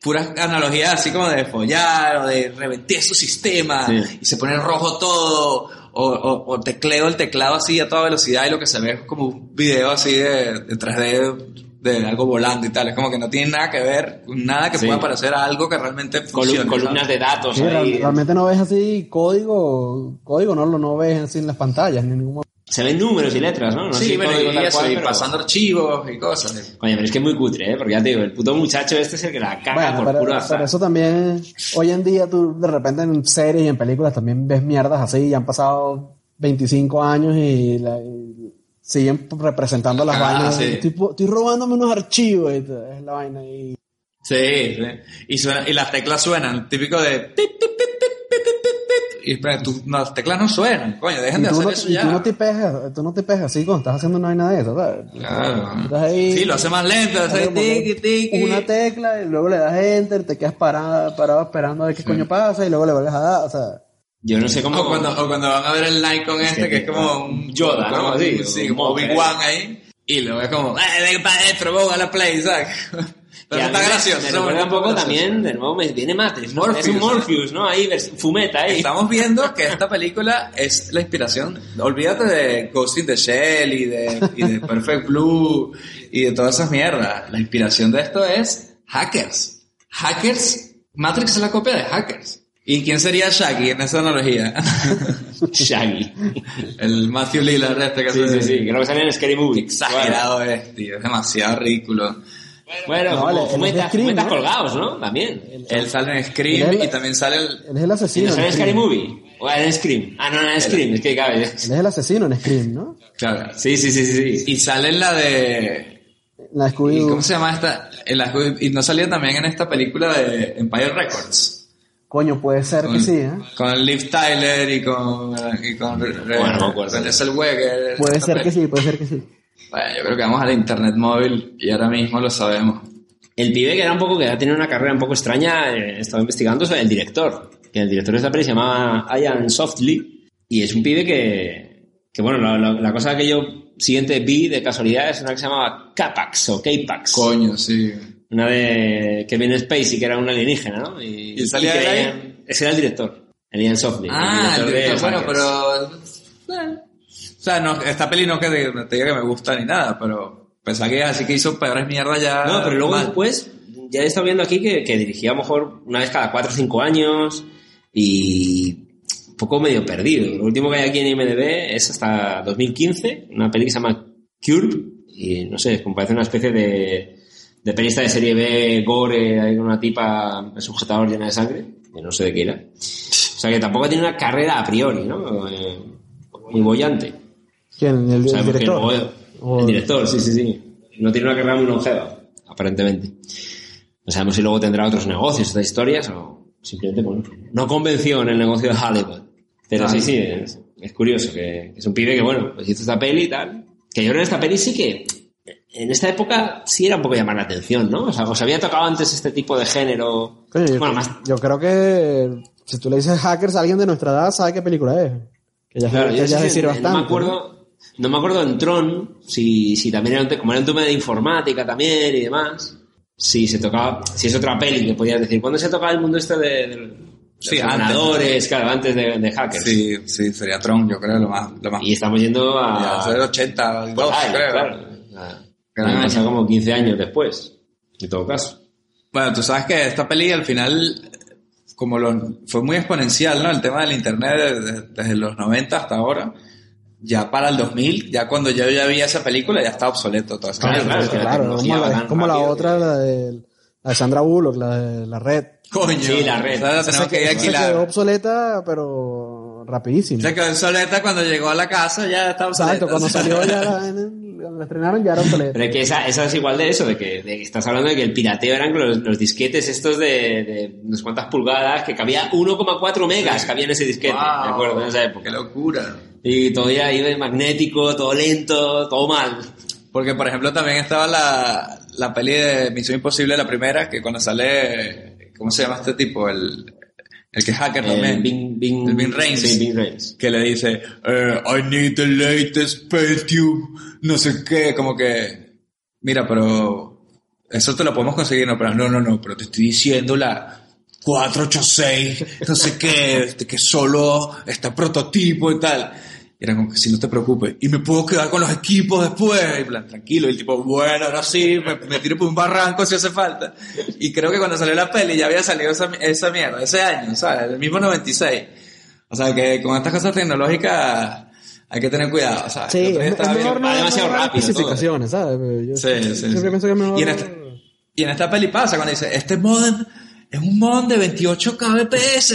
puras analogías así como de follar o de reventé su sistema Sí. y se pone rojo todo o, o, o tecleo el teclado así a toda velocidad y lo que se ve es como un video así de, de 3D de algo volando y tal, es como que no tiene nada que ver, con nada que Sí. pueda parecer algo que realmente funcione. columnas de datos Sí, ahí. realmente no ves así código, código no lo no ves así en las pantallas ni en ningún momento. Se ven números y letras, ¿no? Sí, bueno, y eso, cual, y pero- pasando archivos y cosas. Coño, pero es que es muy cutre, ¿eh? Porque ya te digo, el puto muchacho este es el que la caga Bueno, por pero, puro azar. pero eso también, hoy en día tú de repente en series y en películas también ves mierdas así, ya han pasado 25 años y, la- y siguen representando las Ah, vainas. sí. Estoy, robándome unos archivos y es la vaina y Sí, sí. Y, suena, y las teclas suenan, típico de... pip, pip, y espera, tú, no, las teclas no suenan, coño, dejen de hacer no, eso y ya. tú no te pegas, tú no te pegas así cuando estás haciendo una vaina de eso, ¿sabes? Claro. Estás ahí, Sí, lo hace más lento, hace tiki, tiki. una tecla y luego le das enter, te quedas parado, parado esperando a ver qué coño pasa y luego le vuelves a dar, o sea, Yo no sé cómo... O cuando, o cuando van a ver el Nikon este, que que es como un Yoda, ¿no? Así, sí, como monje. Obi-Wan ahí. Y luego es como, ¡eh, ven para adentro, vamos a la play, ¿sabes? Pero Y está me- gracioso. Me recuerda un poco también, de nuevo, me viene Matrix. ¿no? Morpheus, ¿no? Morpheus, ¿no? Ahí, fumeta ahí. Estamos viendo que esta película es la inspiración. Olvídate de Ghost in the Shell y de, y de Perfect Blue y de todas esas mierdas. La inspiración de esto es hackers. Hackers. Matrix es la copia de hackers. ¿Y quién sería Shaggy en esa analogía? Shaggy. el Matthew Lillard este que Sí, sí, sí. Que sale en Scary Movie. Exagerado es, tío. Es demasiado ridículo. Bueno, No, como Scream, ¿no? colgados, ¿no? También. Él sale en Scream Él- y también sale el... él es el ¿Y asesino. no sale en Scary. Movie? ¿O en Scream? Ah, no, no, en Scream. Es que cabe. Él es el asesino en Scream, ¿no? Claro. Sí, sí, sí, sí. sí. Y sale en la de... La ¿Y Scooby-Doo. cómo se llama esta? En la- y no salía también en esta película de Empire Records. Coño, puede ser Con, que sí, ¿eh? con Liv Tyler y con... Y con Bueno, no me acuerdo. Zellweger. Puede ser que sí, puede ser que sí. Bueno, yo creo que vamos al internet móvil y ahora mismo lo sabemos. El pibe que era un poco, que ha tenido una carrera un poco extraña, eh, he estado investigando sobre el director. Que el director de esta peli se llama Ian Softly. Y es un pibe que, que bueno, la, la- la cosa que yo siguiente vi de casualidad es una que se llamaba Capax o K-Pax. Coño, sí. Una de Kevin Spacey, que era un alienígena, ¿no? Y, ¿Y salía él creían- Ese era el director. El Ian Softly. Ah, el de director, bueno, Hackers. pero... eh. O sea, no, esta peli no que te, no te diga que me gusta ni nada, pero pensaba que así que hizo peores mierdas ya. No, pero luego mal. después, ya he estado viendo aquí que, que dirigía a lo mejor una vez cada 4 o 5 años y un poco medio perdido. Lo último que hay aquí en IMDb es hasta 2015, una peli que se llama Curb y no sé, como parece una especie de, de pelista de serie B, gore, hay una tipa sujetador llena de sangre, que no sé de qué era. O sea que tampoco tiene una carrera a priori, ¿no? Eh, muy bollante. ¿Quién? ¿El, el director? luego- O- el director, sí, sí, sí. No tiene una carrera muy longeva, aparentemente. No sabemos si luego tendrá otros negocios, otras historias, o simplemente, bueno, no convenció en el negocio de Hollywood. Pero sí, sí, es, es curioso, que, que es un pibe que, bueno, pues hizo esta peli y tal. Que yo creo que en esta peli sí que, en esta época sí era un poco llamar la atención, ¿no? O sea, os había tocado antes este tipo de género. Coño, yo, bueno, más yo creo que si tú le dices hackers a alguien de nuestra edad, sabe qué película es. Que ya, Claro, que yo ya sí, decir no bastante. me acuerdo, no me acuerdo en Tron si, si también era un, como era un tema de informática también y demás. Si se tocaba, si es otra peli que podías decir, ¿cuándo se tocaba el mundo este de, de, de Sí, los claro, antes de, de hackers? Sí, sí, sería Tron, yo creo, lo más. Lo más Y estamos yendo ya, a. ser 80, por 12, ahí, creo. claro. Han pasado como 15 años después, en todo caso. Bueno, tú sabes que esta peli al final, como lo, fue muy exponencial, ¿no? El tema del internet desde, desde los 90 hasta ahora. Ya para el 2000, ya cuando yo ya vi esa película, ya estaba obsoleto toda esa Claro, claro, que la Claro, tecnología como, la, como otra, que- la de, la de Sandra Bullock, la de la red. Coño, Sí, la red. la tenemos que esa se quedó obsoleta, pero rapidísimo. Se quedó obsoleta cuando llegó a la casa, ya estaba obsoleta. Exacto, cuando salió ya la, en el- cuando la estrenaron ya era obsoleta. Pero es que esa, esa es igual de eso, de que, de que estás hablando de que el pirateo eran los, los disquetes estos de, de unas cuantas pulgadas, que cabía 1,4 megas, cabía en ese disquete, Wow, me acuerdo, en esa Qué época. locura. Y todo ya iba de magnético, todo lento, todo mal. Porque, por ejemplo, también estaba la, la peli de Misión Imposible, la primera, que cuando sale, ¿cómo se llama este tipo? El, el que es hacker también. El Bing, Bing, El Bing Rames. Sí, Bing Rames. que le dice, eh, I need the latest Pentium, no sé qué, como que, mira, pero eso te lo podemos conseguir, no, pero no, no, no, pero te estoy diciendo la 486, no sé qué, que solo está prototipo y tal. Era como que si no te preocupes, y me puedo quedar con los equipos después, y plan, tranquilo, y el tipo, bueno, ahora sí, me, me tiro por un barranco si hace falta. Y creo que cuando salió la peli ya había salido esa, esa mierda, ese año, ¿sabes? El mismo 96. O sea que con estas cosas tecnológicas hay que tener cuidado, ¿sabes? Sí, es, mejor viendo- no va demasiado no rápido especificaciones, ¿sabes? Yo Sí, sí, siempre sí. pienso que es mejor... Y en, esta, y en esta peli pasa cuando dice, este modem es un modem de 28 kbps,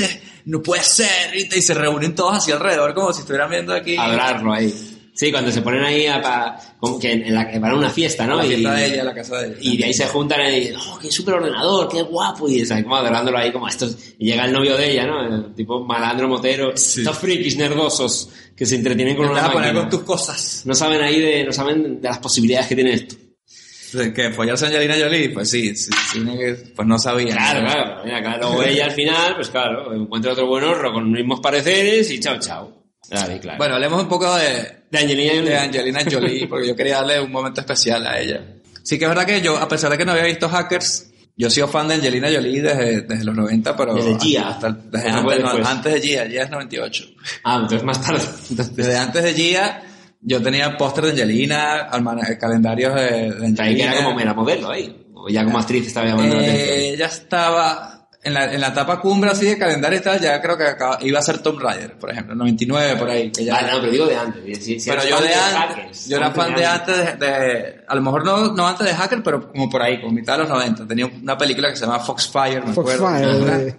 no puede ser, y, y se reúnen todos hacia alrededor como si estuvieran viendo aquí. Hablarlo ahí. Sí, cuando se ponen ahí a, pa- como que en la, van a una fiesta, ¿no? La y, fiesta de ella, la casa de ella. y de ahí se juntan y dicen, oh, qué súper ordenador, qué guapo, y están como adorándolo ahí como estos, y llega el novio de ella, ¿no? El tipo malandro motero, estos frikis nerdosos que se entretienen con Te una a poner con tus cosas. No saben ahí de, no saben de las posibilidades que tiene esto. De Que follarse a Angelina Jolie, pues sí, sí, sí, pues no sabía. Claro, claro, mira, claro, luego ella al final, pues claro, encuentra otro buen horro con los mismos pareceres y chao, chao. Claro, claro. Bueno, hablemos un poco de, de Angelina Jolie. de Angelina Jolie, porque yo quería darle un momento especial a ella. Sí que es verdad que yo, a pesar de que no había visto Hackers, yo he sido fan de Angelina Jolie desde, desde los 90, pero... Desde Gia. hasta- desde Ah, antes, fue no, después. antes de Gia, Gia es 98. Ah, entonces más tarde. Entonces, Desde antes de Gia, yo tenía póster de Angelina, almana- calendarios de, de Angelina. ahí que era como mera modelo ahí. O ya como actriz estaba llamando la atención. Eh, ya estaba en la, en la etapa cumbre así de calendario y tal, ya creo que acaba- iba a ser Tomb Raider, por ejemplo, 99 por ahí. Que ya, Vale, no, pero digo de antes. Si- si pero yo de antes, Hackers, yo era fan de antes de, de- a lo mejor no, no antes de Hacker, pero como por ahí, como mitad de los 90. Tenía una película que se llama Foxfire, me acuerdo. Foxfire. Eh.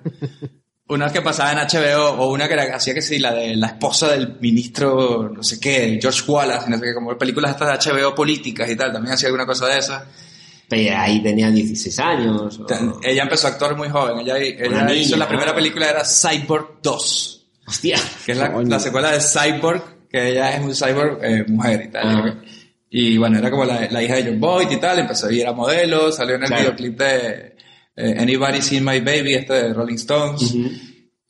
Una que pasaba en HBO o una que era- hacía que sí, la de la esposa del ministro, no sé qué, George Wallace, no sé qué, como películas estas de HBO políticas y tal, también hacía alguna cosa de esas. Pero ahí tenía 16 años. o- Ella empezó a actuar muy joven. Ella, ella Una hizo niña, la primera ¿no? película era Cyborg 2, Hostia. que es la, la secuela de Cyborg, que ella es un cyborg eh, mujer y tal. Ah. Y bueno, era como la, la hija de John Boyd y tal. Empezó a ir a modelo, salió en el Claro. videoclip de eh, Anybody Seen My Baby, este de Rolling Stones.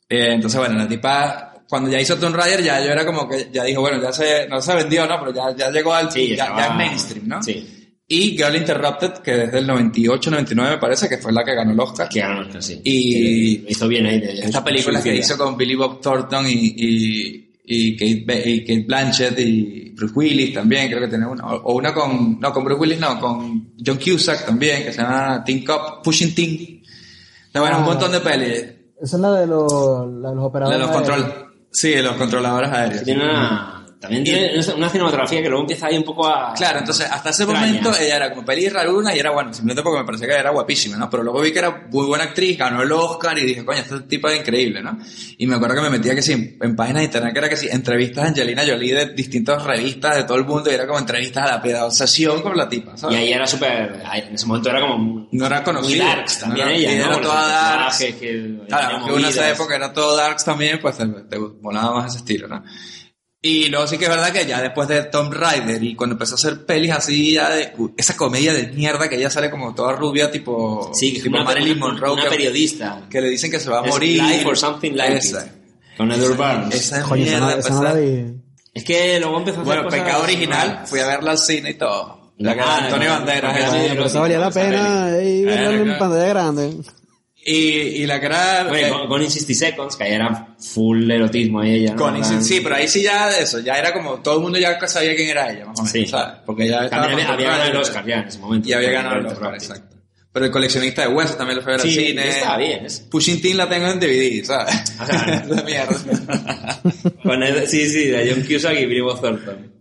Eh, entonces, bueno, la tipa, cuando ya hizo Tomb Raider, ya yo era como que, ya dijo, bueno, ya se, no se vendió, ¿no? Pero ya, ya llegó al, Sí, ya, ya mainstream, ¿no? Sí. Y Girl Interrupted, que desde el 98, 99 me parece, que fue la que ganó el Oscar. Que ganó el Oscar, sí. Y- Que hizo bien ahí. de- Esta película que hizo con Billy Bob Thornton y, y, y, Kate, y Kate Blanchett y Bruce Willis también, creo que tiene una. O o una con, no, con Bruce Willis no, con John Cusack también, que se llama Teen Cop, Pushing Teen. No, bueno, un Ah. montón de pelis. Esa es la de los, la de los La operadores. de los control, sí, de los controladores aéreos. Tiene una... También tiene una cinematografía que luego empieza ahí un poco a... Claro, entonces hasta ese Extraña. momento ella era como peli raruna y era bueno, simplemente porque me parecía que era guapísima, ¿no? Pero luego vi que era muy buena actriz, ganó el Oscar y dije, coño, este tipo es increíble, ¿no? Y me acuerdo que me metía que sí, en, páginas de internet que era que sí, entrevistas a Angelina Jolie de distintas revistas de todo el mundo y era como entrevistas a la piedad, obsesión con la tipa, Y ¿sabes? ahí era súper... En ese momento era como... no era Muy conocida. darks también no era, ella, y ¿no? Era toda darks. personajes que- Claro, que en esa época era todo darks también, pues te, te molaba más ese estilo, ¿no? Y luego sí que es verdad que ya después de Tomb Raider y cuando empezó a hacer pelis así, ya de, esa comedia de mierda que ella sale como toda rubia, tipo, Sí, que es tipo una, Marilyn Monroe, una que, periodista. que le dicen que se va a Es morir. Life or something like esa, it. Con Edward Barnes. esa esa no, mierda. esa no. Es que luego empezó a hacer bueno, cosas Pecado Original, raras. fui a verla al cine y todo. La que Ah, Antonio no, Banderas. pero valía la pena ahí verla en pantalla grande. Y, y la. Bueno, eh, con, con In 60 Seconds, que ahí era full erotismo ahí ella, ¿no? Con plan- sí, pero ahí sí ya eso, ya era como todo el mundo ya sabía quién era ella, más o menos, Sí. ¿sabes? Porque ya También había, había ganado el. Oscar ya en ese momento. Y había ganado el. Oscar, exacto. Pero el coleccionista de huesos también lo fue ver al Sí, cine. estaba bien, es- Pushing Teen la tengo en DVD, ¿sabes? O sea, la mierda. Sí, sí, de John Cusack y Billy Bob Thornton.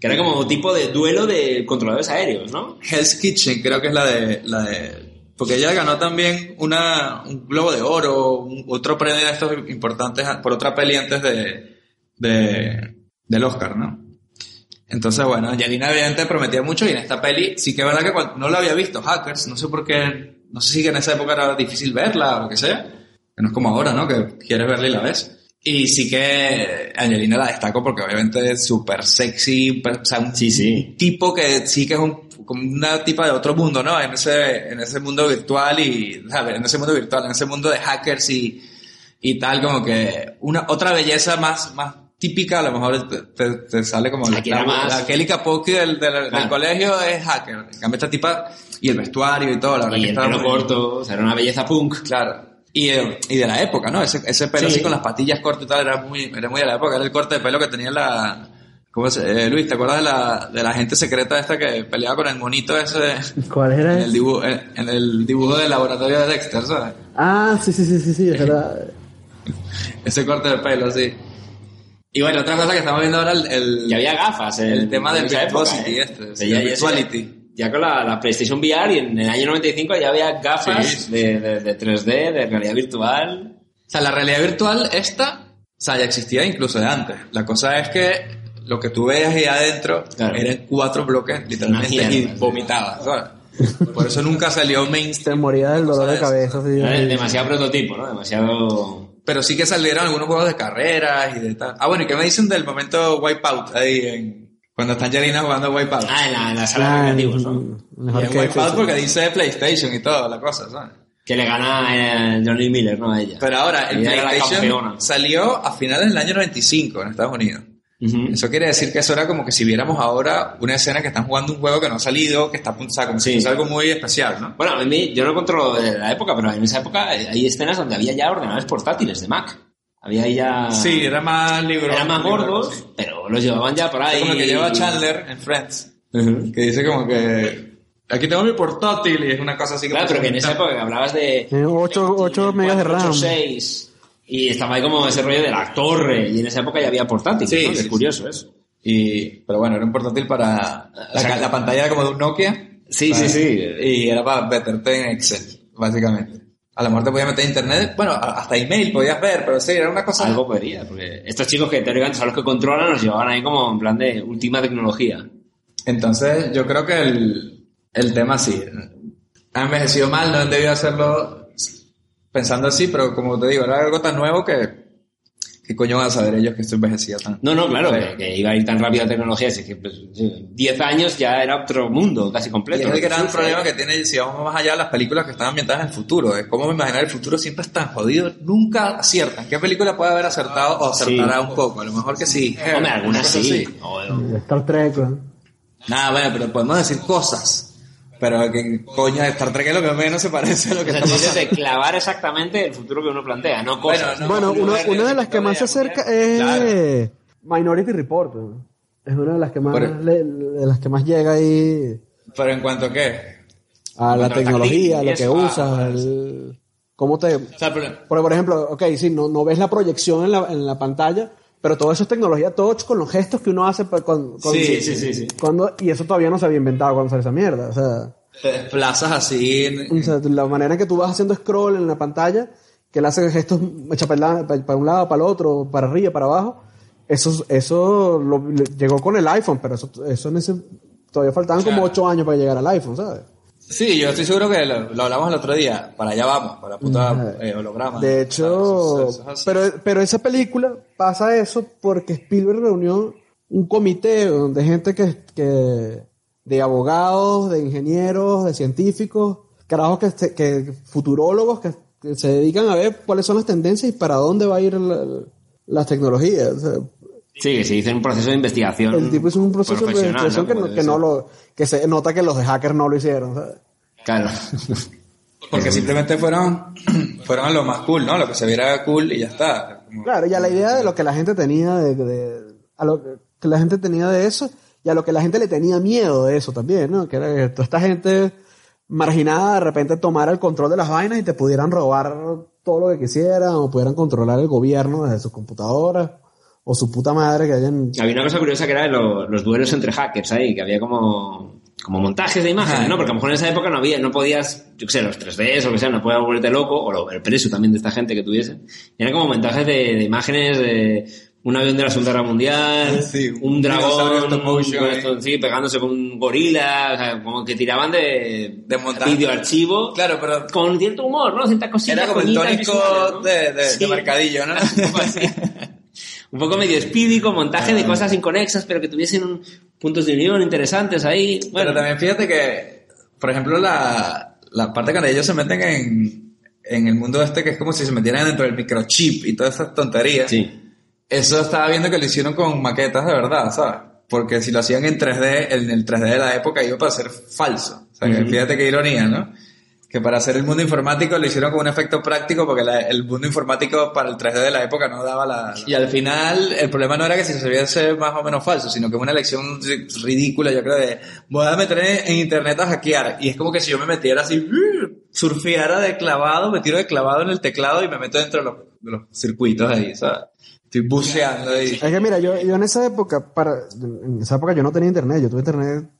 Que era como tipo de duelo de controladores aéreos, ¿no? Hell's Kitchen creo que es la de, la de, porque ella ganó también una, un Globo de Oro, un- otro premio de estos importantes por otra peli antes de, de, del Oscar, ¿no? Entonces, bueno, Angelina evidentemente prometía mucho y en esta peli sí que es verdad que cuando- no la había visto, Hackers, no sé por qué, no sé si en esa época era difícil verla o que sea, que no es como ahora, ¿no? Que quieres verla y la ves. Y sí que Angelina la destaco porque obviamente es súper sexy, per- o sea, un, Sí, sí. un tipo que sí que es un, como una tipa de otro mundo, ¿no? En ese, en ese mundo virtual y, ¿sabes? En ese mundo virtual, en ese mundo de hackers y, y tal, como que una, otra belleza más, más típica, a lo mejor te, te- sale como era más- la Kelly Kapowski del, del, colegio es hacker. En cambio esta tipa, y el vestuario y todo, la verdad Y que el pelo corto, o sea, era una belleza punk. Claro. Y, eh, y de la época, ¿no? Ese, ese pelo Sí. así con las patillas cortas y tal, era muy, era muy de la época. Era el corte de pelo que tenía la... ¿Cómo se, eh, Luis, ¿te acuerdas de la, de la gente secreta esta que peleaba con el monito ese ¿Cuál en era? el dibujo, en, en el dibujo del laboratorio de Dexter, ¿sabes? Ah, sí, sí, sí, sí, sí, es verdad. Ese corte de pelo, así. Y bueno, otra cosa que estamos viendo ahora, el, el, Y había gafas. en- el tema del en época, Virtuosity ¿eh? este, sí, el Virtuality. Ya con la, la PlayStation VR y en el año 95 ya había gafas Sí. de, de, de 3D, de realidad virtual. O sea, la realidad virtual esta, o sea, ya existía incluso de antes. La cosa es que lo que tú veas ahí adentro Claro. eran cuatro bloques literalmente y sí. vomitabas, ¿sabes? Por eso nunca salió Te mainstream. moría del dolor de Cosas cabeza. Eh, así. Demasiado prototipo, ¿no? Demasiado... Pero sí que salieron algunos juegos de carreras y de tal. Ah, bueno, ¿y qué me dicen del momento Wipeout ahí en... Cuando está Angelina jugando Wipeout? Ah, en la, en la sala de Ah, recreativos, ¿no? y mejor en que Wipeout porque dice PlayStation y toda la cosa, ¿sabes? Que le gana eh, Johnny Miller, ¿no? A ella. Pero ahora, el Ella PlayStation salió a finales del año 95 en Estados Unidos. Ujú. Eso quiere decir que eso era como que si viéramos ahora una escena que están jugando un juego que no ha salido, que está a punto, o sea, como si Sí. fuese algo muy especial, ¿no? Bueno, a mí, yo no controlo de la época, pero en esa época eh, hay escenas donde había ya ordenadores portátiles de Mac. Había ahí ya... Sí, era más libro. Eran más libro, gordos, sí. pero los llevaban ya por ahí. Como que lleva Chandler en Friends, Ujú. que dice como que aquí tengo mi portátil y es una cosa así que Claro, pero que en esa época hablabas de... Tiene ocho- ocho megas de RAM. 6, y estaba ahí como ese rollo de la torre, y en esa época ya había portátiles, Sí, ¿no? Sí, es curioso eso. Y, pero bueno, era un portátil para la, sea, la pantalla era como de un Nokia. Sí, sí, sí. Y era para meterte en Excel, básicamente. A lo mejor te podías meter internet, bueno, hasta email podías ver, pero sí, era una cosa... Algo podría, porque estos chicos que teóricamente son los que controlan nos llevaban ahí como en plan de última tecnología. Entonces, yo creo que el, el tema sí. Ha envejecido mal, no han debido hacerlo pensando así, pero como te digo, era algo tan nuevo que... ¿Qué coño van a saber ellos que esto envejecía tan? No, no, claro, que, que iba a ir tan rápido la tecnología, así que pues, 10 años ya era otro mundo casi Y completo. es el gran Sí, problema sí. que tiene, si vamos más allá, las películas que están ambientadas en el futuro. Es cómo imaginar el futuro siempre es tan jodido. Nunca aciertan. ¿Qué película puede haber acertado o acertará un poco? A lo mejor que sí. Hombre, algunas sí. Star Trek. Nada, bueno, pero podemos decir cosas. Pero que coño, Star Trek es lo que menos se parece a lo que O sea, está pasando. de clavar exactamente el futuro que uno plantea, no cosas. no, Bueno, no, una, no, una de las que más se acerca es claro. Minority Report. ¿no? Es una de las que más, Pero- le- de las que más llega ahí Pero en cuanto a qué. a la tecnología, la lo que eso, ah, usas, el- cómo te... O sea, pero, Porque, por ejemplo, ok, sí, no, no ves la proyección en la, en la pantalla, pero todo eso es tecnología touch con los gestos que uno hace con, con- Sí, sí, sí, sí. Cuando, y eso todavía no se había inventado cuando salió esa mierda. O sea, te desplazas así. en- o sea, la manera en que tú vas haciendo scroll en la pantalla, que él hace gestos para, para- un lado, para el otro, para arriba, para abajo, eso, eso lo- le- llegó con el iPhone, pero eso, eso en ese, todavía faltaban como Claro. ocho años para llegar al iPhone, ¿sabes? Sí, yo estoy seguro que lo, lo hablamos el otro día. Para allá vamos, para puta eh, holograma. De hecho, Eso- eso pero, pero esa película pasa eso porque Spielberg reunió un comité de gente que, que de abogados, de ingenieros, de científicos, carajos que, que futurólogos que, que se dedican a ver cuáles son las tendencias y para dónde va a ir la- las tecnologías. O sea, Sí, que se hizo un proceso de investigación. el tipo hizo un proceso de investigación no, que no lo, que se nota que los de hackers no lo hicieron. ¿sabes? Claro. Porque simplemente fueron, fueron a lo más cool, ¿no? Lo que se viera cool y ya está. Como- Claro, y a la idea de lo que la gente tenía de, de- a lo que- que la gente tenía de eso y a lo que la gente le tenía miedo de eso también, ¿no? Que era que toda esta gente marginada de repente tomara el control de las vainas y te pudieran robar todo lo que quisieran o pudieran controlar el gobierno desde sus computadoras o su puta madre que hayan Había una cosa curiosa que era lo- los duelos entre hackers ahí, que había como, como montajes de imágenes. ¿no? Porque a lo mejor en esa época no había, no podías, yo qué sé, los 3Ds o lo que sea, no podías volverte loco, o lo, el precio también de esta gente que tuviese. Eran como montajes de, de imágenes de un avión de la Segunda Guerra Mundial, Sí, un un dragón, motion con ahí. esto, sí, pegándose con un gorila, o sea, como que tiraban de, De videoarchivo. Claro, pero Con cierto humor, ¿no? Cierta cosita. era como el tónico visuales, ¿no? de, de, Sí. de mercadillo, ¿no? Un poco medio con montaje Ah. de cosas inconexas, pero que tuviesen un- puntos de unión interesantes ahí. Bueno, Pero también fíjate que, por ejemplo, la, la parte cuando ellos se meten en, en el mundo este, que es como si se metieran dentro del microchip y todas esas tonterías. sí. Eso estaba viendo que lo hicieron con maquetas de verdad, ¿sabes? Porque si lo hacían en 3D, en el 3D de la época iba a ser falso. O sea, que Ujú. fíjate qué ironía, ¿no? Que para hacer el mundo informático lo hicieron con un efecto práctico porque la- el mundo informático para el 3D de la época no daba la... Y al final el problema no era que si se viese más o menos falso, sino que una elección ri- ridícula, yo creo, de voy a meter en, en internet a hackear. Y es como que si yo me metiera así, surfeara de clavado, me tiro de clavado en el teclado y me meto dentro de los, de los circuitos ahí, ¿sabes? Estoy buceando ahí. Es que mira, yo, yo en esa época, para, en esa época yo no tenía internet, yo tuve internet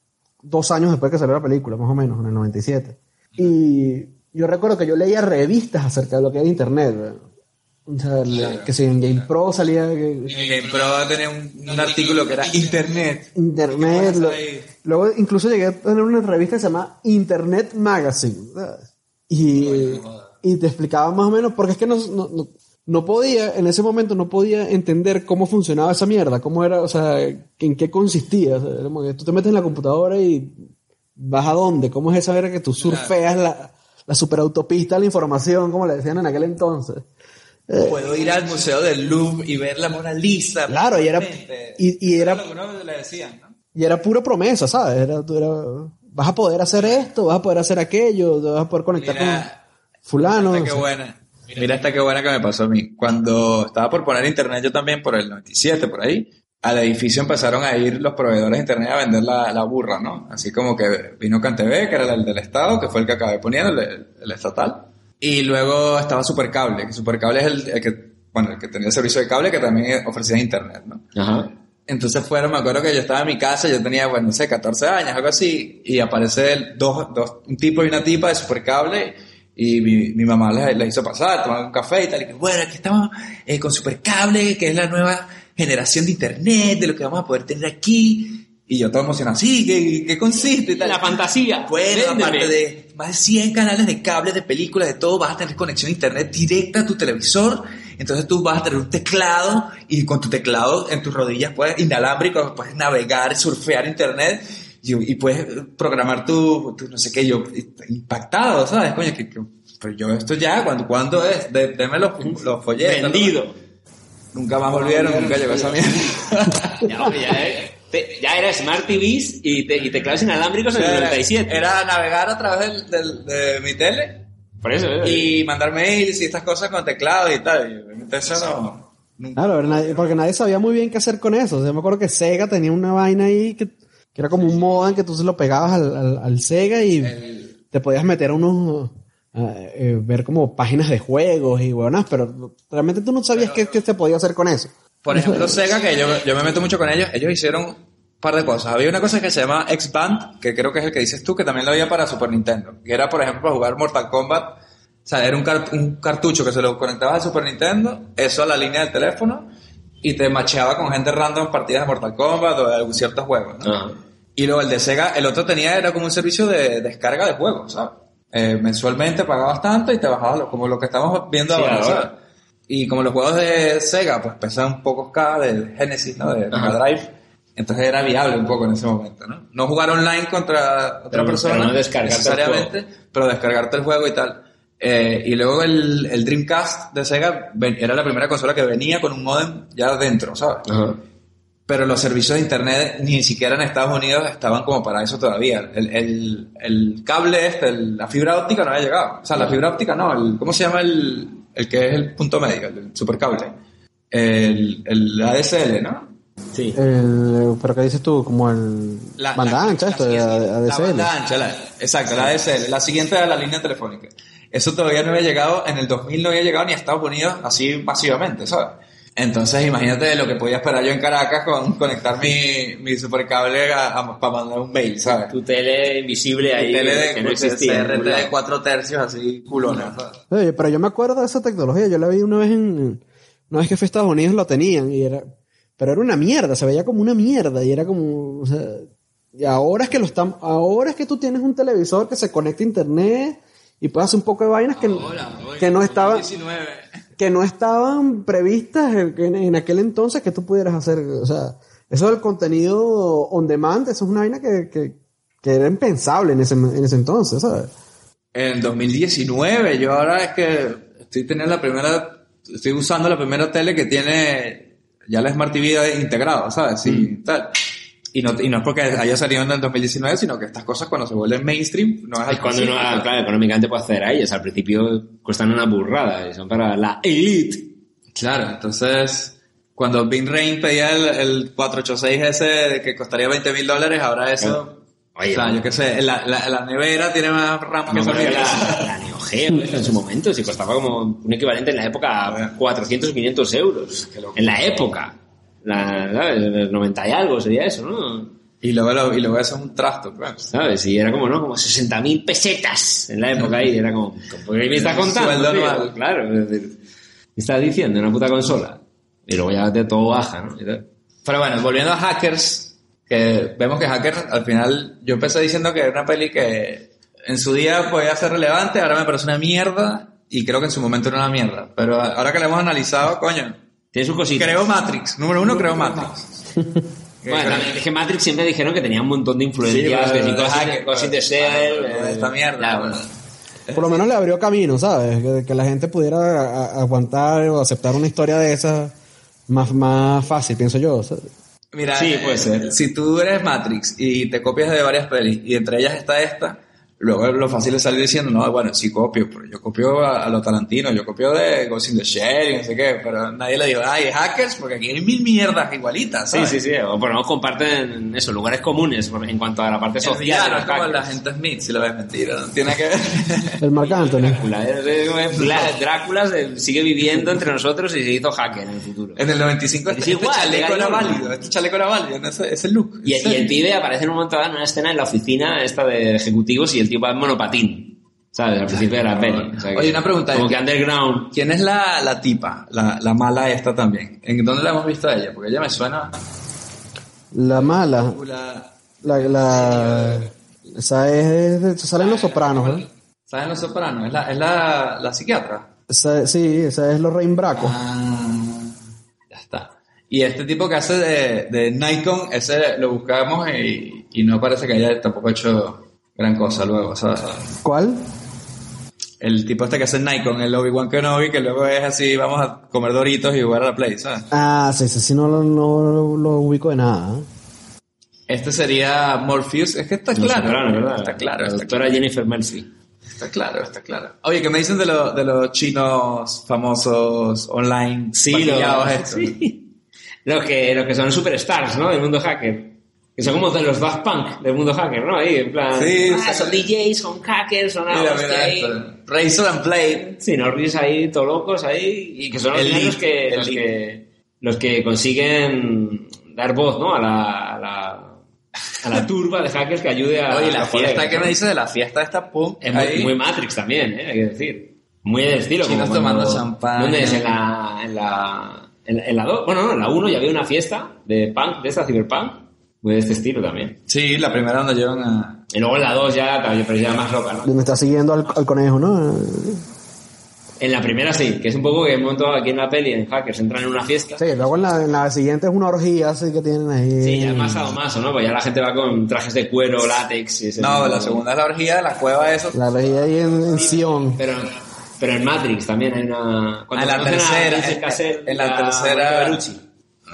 dos años después que salió la película, más o menos, en el 97. Y yo recuerdo que yo leía revistas acerca de lo que era internet. O sea, que si en Game Pro salía que- En Game Pro tenía un, un artículo que era Internet. Internet. lo- luego incluso llegué a tener una revista que se llama Internet Magazine. ¿sabes? Y, y te explicaba más o menos, porque es que no, no, no, podía, en ese momento no podía entender cómo funcionaba esa mierda, cómo era, o sea, en qué consistía. O sea, tú te metes en la computadora y vas a dónde, cómo es esa era que tú surfeas la, la superautopista de la información, como le decían en aquel entonces. Puedo ir al Museo del Louvre y ver la Mona Lisa. Claro, y era, y, y era lo que uno le decían, ¿no? Y era pura promesa, ¿sabes? Era, tú era- vas a poder hacer esto, vas a poder hacer aquello, vas a poder conectar Mira, con fulano. Esta qué buena. Mira esta qué buena que me pasó a mí. Cuando estaba por poner internet yo también por el 97, por ahí, al edificio empezaron a ir los proveedores de internet a vender la, la burra, ¿no? Así como que vino CanTV, que era el del Estado, que fue el que acabé poniendo, el, el estatal. Y luego estaba Supercable, que Supercable es el, el que, bueno, el que tenía el servicio de cable que también ofrecía internet, ¿no? Ajá. Entonces fueron, me acuerdo que yo estaba en mi casa, yo tenía, bueno, no sé, 14 años, algo así, y aparece dos, dos, un tipo y una tipa de Supercable, y mi, mi mamá les, les hizo pasar, tomar un café y tal, y que bueno, aquí estamos eh, con Supercable, que es la nueva generación de internet, de lo que vamos a poder tener aquí, y yo todo emocionado, sí, ¿qué, qué consiste? y tal. La fantasía. Bueno, aparte de más de 100 canales de cable, de películas, de todo, vas a tener conexión a internet directa a tu televisor. Entonces tú vas a tener un teclado y con tu teclado en tus rodillas puedes inalámbrico, puedes navegar, surfear internet y, y puedes programar tu, tu no sé qué, yo impactado, ¿sabes? Coño, que, que- pero yo esto ya, ¿cuándo, cuándo es? De- deme los, los folletos. Vendido. Nunca más volvieron, nunca llegó esa mierda. Ya, ya, eh, te- ya era Smart TVs y, te, y teclados inalámbricos en el 97. Era navegar a través del, del- de mi tele Por eso, eh. y mandar mails y estas cosas con teclado y tal. Obviamente eso no. nunca- Claro, nadie- porque nadie sabía muy bien qué hacer con eso. O sea, yo me acuerdo que Sega tenía una vaina ahí que, que era como un modem que tú se lo pegabas al, al, al Sega y te podías meter a unos... a, eh, ver como páginas de juegos y buenas, pero realmente tú no sabías qué, qué se podía hacer con eso. Por ejemplo, Sega, que yo, yo me meto mucho con ellos, ellos hicieron un par de cosas. Había una cosa que se llama X-Band, que creo que es el que dices tú, que también lo había para Super Nintendo. Que era, por ejemplo, para jugar Mortal Kombat. O sea, era un, car- un cartucho que se lo conectabas al Super Nintendo, eso a la línea del teléfono, y te macheaba con gente random partidas de Mortal Kombat o de algún ciertos juegos, ¿no? Ajá. Y luego el de Sega, el otro tenía, era como un servicio de descarga de juegos, ¿sabes? Eh, mensualmente pagabas tanto y te bajabas lo- como lo que estamos viendo Sí, ahora. Y como los juegos de Sega, pues pesan un poco K del Genesis, ¿no? De Mega Drive. Entonces era viable un poco en ese momento, ¿no? No jugar online contra otra Pero- persona. pero no descargarte el necesariamente, pero descargarte el juego y tal. Eh, y luego el, el Dreamcast de Sega ven- era la primera consola que venía con un modem ya dentro, ¿sabes? Ajá. Pero los servicios de internet ni siquiera en Estados Unidos estaban como para eso todavía. El, el, el cable este, el- la fibra óptica no había llegado. O sea, la fibra óptica no, el, ¿cómo se llama el, el que es el punto medio, el supercable? El, el ADSL, ¿no? Sí. El, pero ¿qué dices tú? Como el La- banda la- ancha, la esto de La ADSL. banda ancha, la- exacto, la ADSL. La siguiente era la línea telefónica. Eso todavía no había llegado, en el 2000 no había llegado ni a Estados Unidos así masivamente, ¿sabes? Entonces imagínate lo que podía esperar yo en Caracas con conectar mi, mi supercable a- a- para mandar un mail, ¿sabes? Tu tele invisible ahí tele de, que no existía. CRT de. 4 tercios así culona. ¿sabes? Oye, pero yo me acuerdo de esa tecnología, yo la vi una vez en, una vez que fui a Estados Unidos lo tenían y era, pero era una mierda, se veía como una mierda y era como, o sea, y ahora es que lo están, ahora es que tú tienes un televisor que se conecta a internet y puedes hacer un poco de vainas que, que no estaban, que no estaban previstas en, aquel entonces que tú pudieras hacer, o sea, eso del contenido on demand, eso es una vaina que, que, que era impensable en ese, en ese entonces, ¿sabes? En el 2019, yo ahora es que estoy teniendo la primera, estoy usando la primera tele que tiene ya la Smart TV integrado, ¿sabes? Sí, tal. Y no, y no es porque haya salido en el 2019, sino que estas cosas cuando se vuelven mainstream, no es Es cuando uno, ah, claro, económicamente puede acceder a ellas. Al principio cuestan una burrada y son para la elite. Claro, entonces, cuando Bing Rain pedía el, el 486S de que costaría 20 mil dólares, ahora eso... Oye, o sea, yo qué sé, la, la, la nevera tiene más RAM que No, la, la Neo Geo en su momento, si costaba como un equivalente en la época a 400 o 500 euros. En la época. La, ¿sabes? En el 90 y algo sería eso, ¿no? Y luego, lo- y luego eso es un trasto, pues. ¿Sabes? Y era como, ¿no? Como 60.000 pesetas en la época y era como, ¿por qué me estás contando? Tío? Claro. es decir, ¿Qué estás diciendo? Una puta consola. Y luego ya te todo baja, ¿no? Pero bueno, volviendo a Hackers, que vemos que Hackers al final, yo empecé diciendo que era una peli que en su día podía ser relevante, ahora me parece una mierda y creo que en su momento era una mierda. Pero ahora que la hemos analizado, coño, Tiene su cosita. creo Matrix. Número uno, creo Matrix. Bueno, también es que Matrix siempre dijeron que tenía un montón de influencias, Sí, que si Shell, pero eh, esta mierda, ya, bueno. bueno. Por lo menos le abrió camino, ¿sabes? Que, que la gente pudiera aguantar o aceptar una historia de esa más, más fácil, pienso yo. ¿sabes? Mira, Sí, eh, puede ser. si tú eres Matrix y te copias de varias pelis y entre ellas está esta, luego lo fácil es salir diciendo, no, bueno, sí copio, pero yo copio a, a lo Tarantino, yo copio de Ghost in the Shell y no sé qué, pero nadie le dijo, ay, hackers, porque aquí hay mil mierdas igualitas, Sí, ¿sabes? sí, sí. O por lo menos comparten eso, lugares comunes en cuanto a la parte social. villano de es los como hackers. la gente Smith, si lo ves mentira, no tiene que ver. El Marc Anthony. Drácula, Drácula, sigue viviendo entre nosotros y se hizo hacker en el futuro. En el 95 Es este, este igual, chaleco era válido, este chaleco era válido, no, ese, ese look. Y el, y el pibe aparece en un momento dado en una escena en la oficina esta de ejecutivos y el tipo va en monopatín. ¿Sabes? Al principio de la peli. O sea que- Oye, una pregunta. Como que underground. ¿Quién es la, la tipa, la, la mala esta también? ¿En dónde la hemos visto a ella? Porque ella me suena... La mala, La, la, la, esa es, de- sale en Los Sopranos, ¿eh? ¿Sabes Los Sopranos? Es la, es la, la psiquiatra. Esa- sí, esa es Lorraine Bracco. Ah, ya está. Y este tipo que hace de, de Nikon, ese lo buscamos y, y no parece que haya tampoco hecho gran cosa luego, ¿sabes? ¿Cuál? El tipo este que hace Nikon, el Obi-Wan Kenobi, que luego es así, vamos a comer doritos y jugar a la Play, ¿sabes? Ah, sí, sí, sí, no, lo- no lo ubico de nada. ¿eh? Este sería Morpheus. Es que está claro. Claro, ¿verdad? Está claro, La está doctora Jennifer Murphy. Está claro, está claro. Oye, ¿qué me dicen de, lo- de los chinos famosos online los, sí. los, que, los que son superstars, ¿no? Del mundo hacker. Que son como de los Daft Punk del mundo hacker, ¿no? Ahí, en plan. Sí, ah, son DJs, son hackers, son Mira, algo mira ahí. Razor and Blade. Sí, Norris ahí, todos locos ahí. Y que son los, El los que, los, que, los que consiguen dar voz, ¿no? A la, a la, a la turba de hackers que ayude a. Oye, la a fiesta colegas, que ¿no? me dice de la fiesta esta pum. Es muy, muy Matrix también, ¿eh? hay que decir. Muy del estilo. Chinos como cuando- tomando champán. ¿Dónde es? En la... En la, en, en la dos- bueno, no, en la 1 ya había una fiesta de punk, de esta cyberpunk. Muy de este estilo también. Sí, la primera donde llevan a... Y luego en la 2 ya, también, pero ya más loca, ¿no? Me está siguiendo al, al conejo, ¿no? En la primera sí, que es un poco que en un momento aquí en la peli, en Hackers, entran en una fiesta. Sí, luego en la, en la siguiente es una orgía así que tienen ahí. Sí, ya es más sadomaso, ¿no? Pues ya la gente va con trajes de cuero, látex y ese No, tipo la de- segunda es la orgía de la cueva eso. La orgía ahí en, en Sion. Pero, pero en Matrix también hay una... Ah, en la a tercera, en- Cassel en la y a tercera-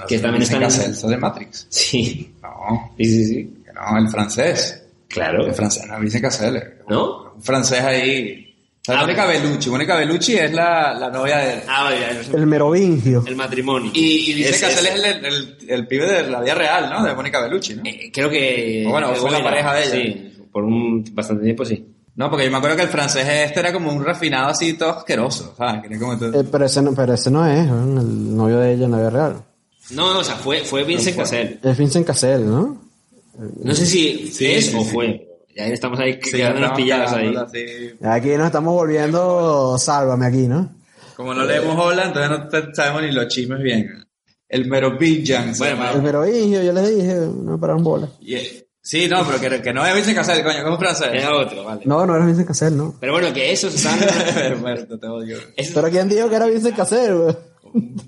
que también están en... Cassel, de Matrix. Sí, No, sí, sí, sí. que no, el francés. Claro. El francés, no, Vincent Cassel. ¿No? Un francés ahí. O sea, Ah, Mónica Bellucci. Mónica Bellucci es la, la novia de... Ah. El merovingio. el matrimonio. Y, y Vincent Es- Cassel es- es el, el, el pibe de la vida real, ¿no? De Mónica Bellucci, ¿no? eh, creo que... O bueno, fue la pareja de ella. Sí, por un bastante tiempo sí. No, porque yo me acuerdo que el francés este era como un refinado así todo asqueroso, ¿sabes? Que era como todo- Eh, pero, ese no, pero ese no es, ¿eh? el novio de ella en la vida real. No, no, o sea, fue, fue Vincent Cassel. Es Vincent Cassel, ¿no? No sé si Sí, es sí, o sí. fue. Ya estamos ahí Sí, quedándonos pillados ahí. Aquí nos estamos volviendo sálvame aquí, ¿no? Como no leemos hola, entonces no sabemos ni los chismes bien. El Merovingian. Bueno. El merovingio, yo les dije, no me pararon bola. Y- Sí, no, pero que, que no es Vincent Cassel, coño, como francés. Era otro, vale. No, no era Vincent Cassel, ¿no? Pero bueno, que esos están... Roberto, te odio. Pero ¿quién dijo que era Vincent Cassel, güey?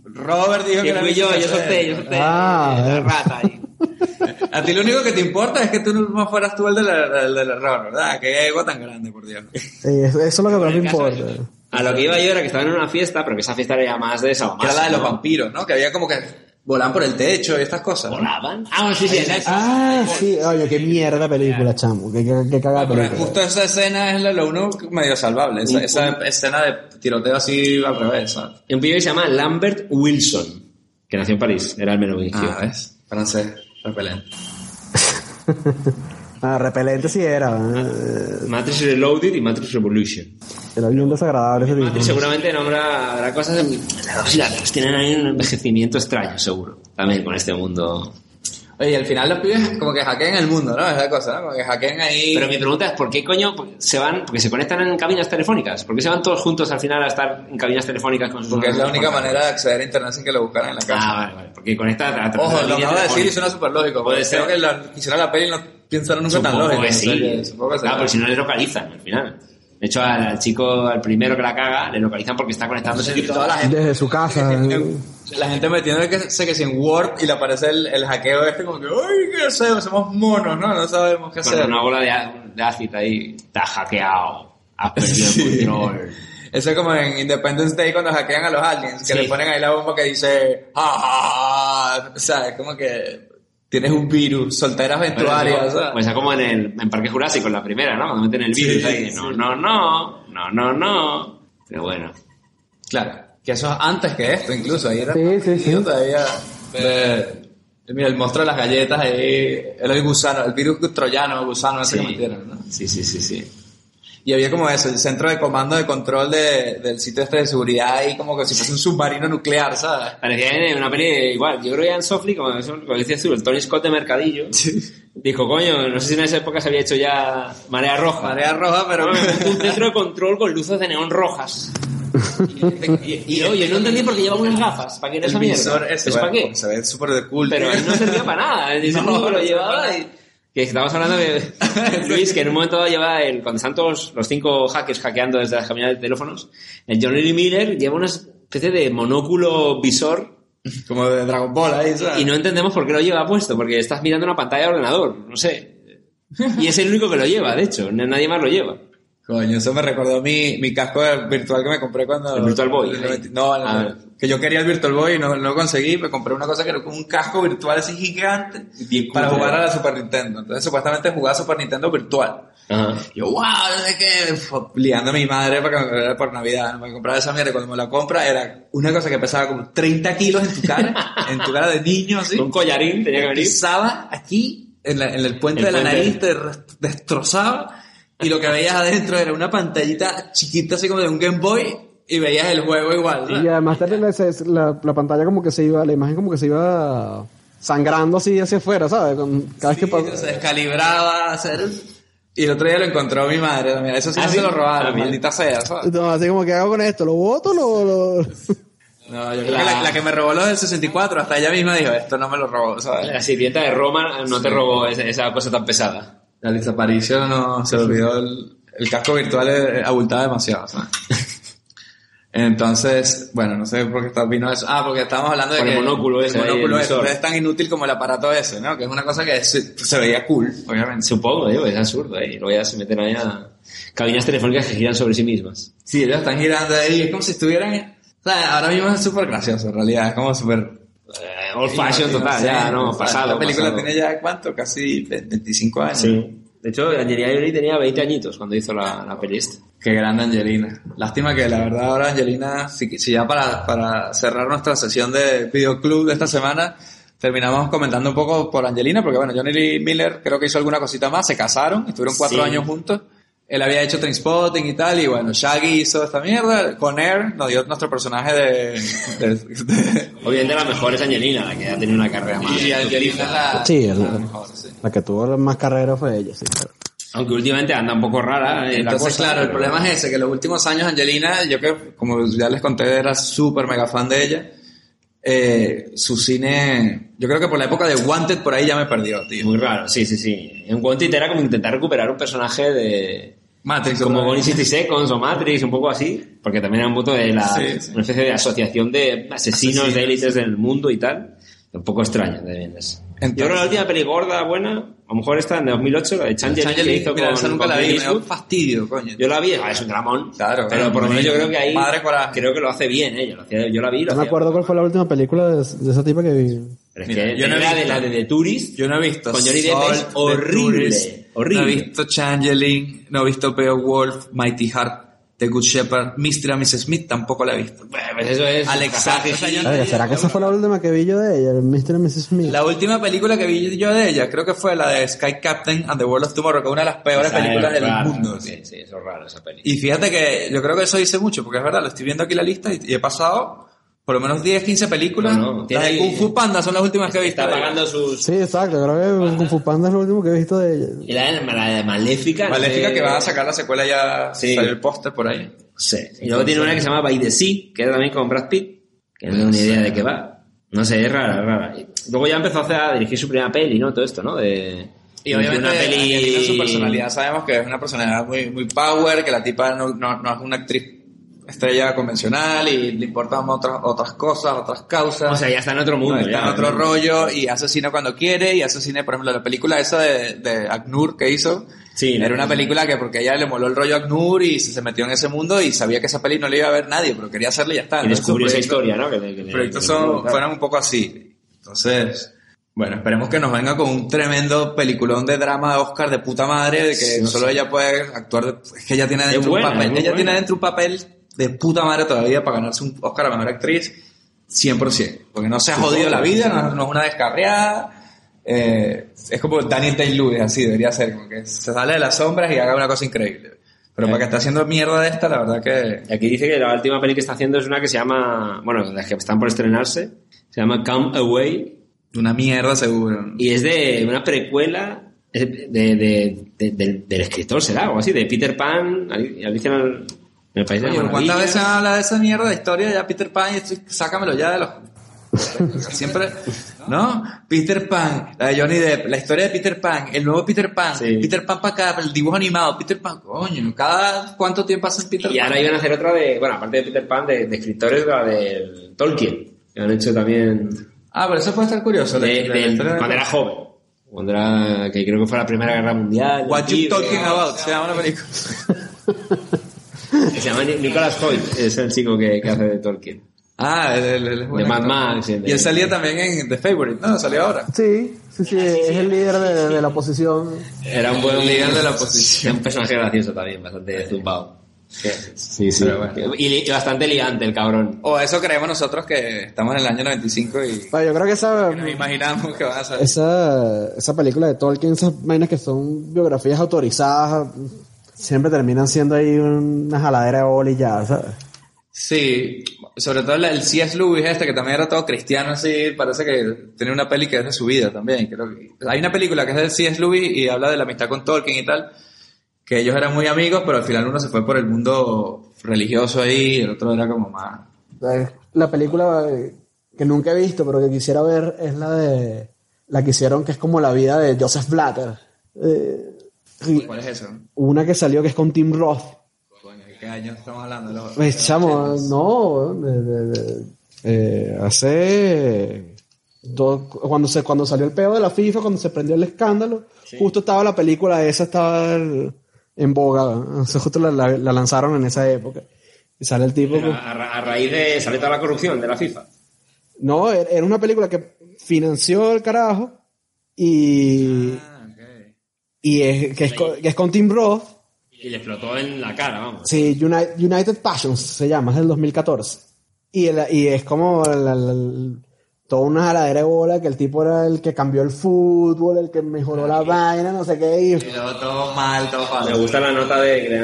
Robert dijo que que era fui yo, yo solté, yo solté Ah, la rata ahí. A ti lo único que te importa es que tú no fueras tú el del, el del error, ¿verdad? Que ego tan grande, por Dios. Sí, eso, eso es lo que más me importa. A lo que iba yo era que estaban en una fiesta, pero que esa fiesta era ya más de esa era la de los vampiros, ¿no? Que había como que volaban por el techo y estas cosas. ¿no? ¿Volaban? Ah, bueno, sí, sí. Ah, sí, oye, qué mierda película, chamo. Qué, qué, qué cagada Pero película. justo esa escena es lo, lo uno medio salvable. Esa, esa escena de tiroteo así al revés, ¿sabes? Y un pibe que se llama Lambert Wilson, que nació en París, era el merovingio. Ah, ¿ves? Francés, repelente. Ah, repelente sí era. eh, Matrix Reloaded y Matrix Revolution. Era bien desagradable ese Matrix película. seguramente nombra habrá cosas en la dos y la tres tienen ahí un envejecimiento extraño, seguro. También con este mundo. Oye, y al final los pibes como que hackean el mundo, ¿no? Es la cosa, ¿no? Como que hackean ahí... Pero mi pregunta es, ¿por qué coño se van? Porque se conectan en cabinas telefónicas. ¿Por qué se van todos juntos al final a estar en cabinas telefónicas con sus Porque es la única manera de acceder a internet sin que lo buscaran en la casa. Ah, vale, vale. Porque conecta a través Ojo, lo línea acabo de decir y suena súper lógico. Puede ser. ser que la, que hicieron la peli y no pensaron nunca tan Supongo lógico. que sí. que supongo que Claro, será. porque si no le localizan al final. De hecho, al, al chico, al primero que la caga, le localizan porque está conectándose. Y toda la gente, Desde su casa. la gente metiendo que sé que si en Word y le aparece el, el hackeo este como que, ¡ay, qué hacemos! Somos monos, ¿no? No sabemos qué Con hacer. una bola de, de ácido ahí. Está hackeado. Has perdido el control. Eso es como en Independence Day cuando hackean a los aliens, que Sí. le ponen ahí la bomba que dice, ¡ah! ah, ah", O sea, es como que tienes un virus, solteras vestuarias, o sea. Pues es como en el en Parque Jurásico, en la primera, ¿no? Cuando meten el virus Sí, ahí. sí. No, no, no. No, no, no. Pero bueno. Claro, que eso es antes que esto, incluso. Ahí era Sí, sí, sí. todavía. de- mira, el monstruo de las galletas ahí, era el gusano, el virus troyano, gusano ese que metieron, ¿no? Sí, sí, sí, sí. Y había como eso, el centro de comando de control de, del sitio este de seguridad ahí, como que si fuese un submarino nuclear, ¿sabes? Parecía en una peli igual. Yo creo que Ian Softly, como, como decías tú, el Tony Scott de Mercadillo, dijo, coño, no sé si en esa época se había hecho ya Marea Roja. Marea roja, pero... Un centro de control con luces de neón rojas. Y, y, oye, no entendí por qué lleva unas gafas. ¿Para qué era el esa mierda? ese, ¿Es bueno, para qué? porque Se ve súper de cool. Pero él no servía para nada. Él dice, No, no, llevaba y... Que estamos hablando de Luis, que en un momento dado lleva el, cuando están todos los cinco hackers hackeando desde las cabinas de teléfonos, el Johnny Lee Miller lleva una especie de monóculo visor Como de Dragon Ball ahí, ¿sabes? y no entendemos por qué lo lleva puesto, porque estás mirando una pantalla de ordenador, no sé. Y es el único que lo lleva, de hecho, nadie más lo lleva. Coño, eso me recordó mi, mi casco virtual que me compré cuando... ¿El Virtual Boy? metí- No, el- Ah. que yo quería el Virtual Boy y no, no lo conseguí, me compré una cosa que era como un casco virtual así gigante Bien para jugar a la Super Nintendo. Entonces supuestamente jugaba Super Nintendo virtual. Ajá. Yo, wow, no qué, Fue liando a mi madre para que me comprara por Navidad, no me compraba esa mierda. Cuando me la compra era una cosa que pesaba como 30 kilos en tu cara, en tu cara de niño así. Un collarín tenía que venir. Pisaba aquí, en, la- en el puente El de la puente. nariz, te destrozaba. Y lo que veías adentro era una pantallita chiquita, así como de un Game Boy, y veías el juego igual. Y además la, la, la pantalla como que se iba, la imagen como que se iba sangrando así hacia afuera, ¿sabes? Cada vez que Sí, pasa- se descalibraba, hacer... Y el otro día lo encontró mi madre también. Eso sí, ¿Ah, sí? se lo robaron, maldita sea, ¿sabes? No, así como que hago con esto, lo boto, lo, lo... No, yo creo La- que la, la que me robó los del 64, hasta ella misma dijo, esto no me lo robó, ¿sabes? La sirvienta de Roma no te robó esa, esa cosa tan pesada. La Lisa Aparicio no se olvidó el, el casco virtual eh, abultaba demasiado, ¿sabes? Entonces, bueno, no sé por qué está- vino eso. Ah, porque estábamos hablando de Por el que monóculo ese el monóculo el ese, es tan inútil como el aparato ese, ¿no? Que es una cosa que se, se veía cool, obviamente. Supongo, digo, es absurdo. ¿eh? Y luego ya se meten ahí a cabinas telefónicas que giran sobre sí mismas. Sí, ellos están girando ahí, es como si estuvieran... O sea, ahora mismo es súper gracioso, en realidad, es como súper... Eh, old fashion total, Sí, ya, ¿no? Pasado. La película pasado. tiene ya, ¿cuánto? Casi 25 años. Sí. De hecho, Angelina Jolie tenía 20 añitos cuando hizo la, la peli esta. Qué grande Angelina. Lástima que la verdad ahora Angelina, si, si ya para, para cerrar nuestra sesión de videoclub de esta semana, terminamos comentando un poco por Angelina, porque bueno, Johnny Lee Miller creo que hizo alguna cosita más, se casaron, estuvieron cuatro Sí. años juntos. Él había hecho Trainspotting y tal, y bueno, Shaggy hizo esta mierda, con Air nos dio nuestro personaje de... de- de- Obviamente la mejor es Angelina, la que ha tenido una carrera más. y Angelina es la, Sí, el- la mejor, sí. la que tuvo más carrera fue ella, sí. claro. Aunque últimamente anda un poco rara. eh, la Entonces, cosa, claro, el pero- problema es ese, que los últimos años Angelina, yo que, como ya les conté, era súper mega fan de ella. Eh, su cine, yo creo que por la época de Wanted por ahí ya me perdió, tío. Muy raro, sí, sí, sí. En Wanted era como intentar recuperar un personaje de... Matrix. Como Gone. 60 Seconds o Matrix, un poco así. Porque también era un punto de la... Sí, sí. Una especie de asociación de asesinos, Asesinos, de élites del mundo y tal. Un poco extraño también es. Entonces- Yo creo que la última peli gorda, buena, a lo mejor esta en 2008, la de Changeling, que hizo mira, con, esa nunca con la vi, me fastidio, coño. Yo la vi, ah, es un dramón. Claro, Pero claro, por lo menos yo creo que ahí. Madre. Creo que lo hace bien ella. lo hacía- yo la vi. Lo No me acuerdo cuál fue la última película de, de esa tipa que vi. Pero es Mira, que yo no he era de visto. la de The Tourist. Yo no he visto Con Johnny Depp es horrible, Tourist, horrible. No he visto Changeling, no he visto Beowulf, Mighty Heart, The Good Shepherd, Mr. and Mrs. Smith tampoco la he visto. Pues eso es. Alexa, o sea, ¿Será que esa fue la última que vi yo de ella, el Mr. and Mrs. Smith? La última película que vi yo de ella, creo que fue la de Sky Captain and the World of Tomorrow, que es una de las peores Esa es películas del rara, mundo. Sí, sí, eso es raro esa peli. Y fíjate que yo creo que eso dice mucho, porque es verdad, lo estoy viendo aquí la lista y, y he pasado por lo menos 10, 15 películas. No, no, las de Kung Fu Panda son las últimas que he visto. Está pagando sus... Sí, exacto. Creo que Kung Fu Panda es lo último que he visto de ella. Y la, de- la de Maléfica. Maléfica de- que va a sacar la secuela ya, Sí. salió el póster por ahí. Sí. Y luego tiene una que se llama By the Sea, que era también con Brad Pitt, que no tengo ni idea de qué va. No sé, es rara, rara. Y luego ya empezó a, hacer, a dirigir su primera peli, ¿no? Todo esto, ¿no? De, Y obviamente una peli... Su personalidad sabemos que es una personalidad muy, muy power, que la tipa no, no, no es una actriz estrella convencional y le importan otras, otras cosas, otras causas. O sea, ya está en otro mundo. No, está ya, en otro ¿no? rollo y asesina cuando quiere y asesina, por ejemplo, la película esa de, de Agnur que hizo. Sí, era no, una película que porque a ella le moló el rollo Agnur y se, se metió en ese mundo y sabía que esa peli no le iba a ver nadie, pero quería hacerle y ya está. Y descubrió esa historia, ¿no? Que le- que le- proyectos que le- son, fueran un poco así. Entonces, bueno, esperemos que nos venga con un tremendo peliculón de drama de Oscar de puta madre, de que No solo sé. ella puede actuar, de- es que ella tiene dentro buena, un papel, ella tiene buena. dentro un papel de puta madre todavía para ganarse un Oscar a Mejor Actriz 100%, porque no se ha jodido la vida, no, no es una descarriada, eh, es como Daniel Day-Lewis, así debería ser, como que se sale de las sombras y haga una cosa increíble. Pero para que esté haciendo mierda de esta, la verdad que... Y aquí dice que la última peli que está haciendo es una que se llama, bueno, las que están por estrenarse, se llama Come Away Una mierda seguro. y es de una precuela de, de- de- de- del, escritor, será, o así, de Peter Pan, Ali- Alicia en el, de Oye, ¿cuántas veces habla de esa mierda de historia ya Peter Pan y estoy- sácamelo ya de los... Siempre, ¿no? Peter Pan, la de Johnny Depp, la historia de Peter Pan, el nuevo Peter Pan, Sí. Peter Pan para acá, el dibujo animado, Peter Pan, coño, cada cuánto tiempo hacen Peter Y Pan. ahora iban a hacer otra de, bueno, aparte de Peter Pan, de, de escritores, la del Tolkien, que han hecho también Ah, pero eso puede estar curioso. de, la- de- cuando era joven. Cuando era, que creo que fue la Primera Guerra Mundial. What you talking about, se llama la película. que se llama Ni- Nicholas Hoyt, es el chico que, que hace de Tolkien. Ah, el, el, el- De Mad Max. y él salía también en The Favorite, ¿no? Salió ahora. Sí, sí, sí, es el líder de, de la oposición. Era un buen líder de la oposición. Un personaje gracioso también, bastante zumbado. Sí, sí. Bueno. Y, bastante liante el cabrón. O eso creemos nosotros que estamos en el año 95 y Bueno, yo creo que esa, nos imaginamos que van a salir. esa, esa película de Tolkien, esas vainas que son biografías autorizadas, siempre terminan siendo ahí una jaladera de bola y ya, ¿sabes? Sí, sobre todo el C.S. Lewis este, que también era todo cristiano así, parece que tiene una peli que es de su vida también. Creo que, hay una película que es de C.S. Lewis y habla de la amistad con Tolkien y tal, que ellos eran muy amigos, pero al final uno se fue por el mundo religioso ahí y el otro era como más... La- La película eh, que nunca he visto, pero que quisiera ver, es la de la que hicieron, que es como la vida de Joseph Blatter. Eh, ¿Cuál es eso? una que salió que es con Tim Roth. Coño, ¿de qué año estamos hablando? Los- Pues, los chamo, no, de- de- de- eh, hace do- cuando se cuando salió el peo de la FIFA, cuando se prendió el escándalo, justo estaba la película esa estaba el- en boga, o sea, justo la, la- la lanzaron en esa época. Y sale el tipo, A, ra- a raíz de sale toda la corrupción de la FIFA. no, era era una película que financió el carajo y Ah. Y es que es, con, que es con Tim Roth, Y le explotó en la cara, vamos. Sí, United, United Passions se llama, es del 2014. Y, el- y es como la- la- la- toda una jaladera de bola que el tipo era el que cambió el fútbol, el que mejoró la vaina, no sé qué. Y, todo mal, todo Me falso. gusta la nota de que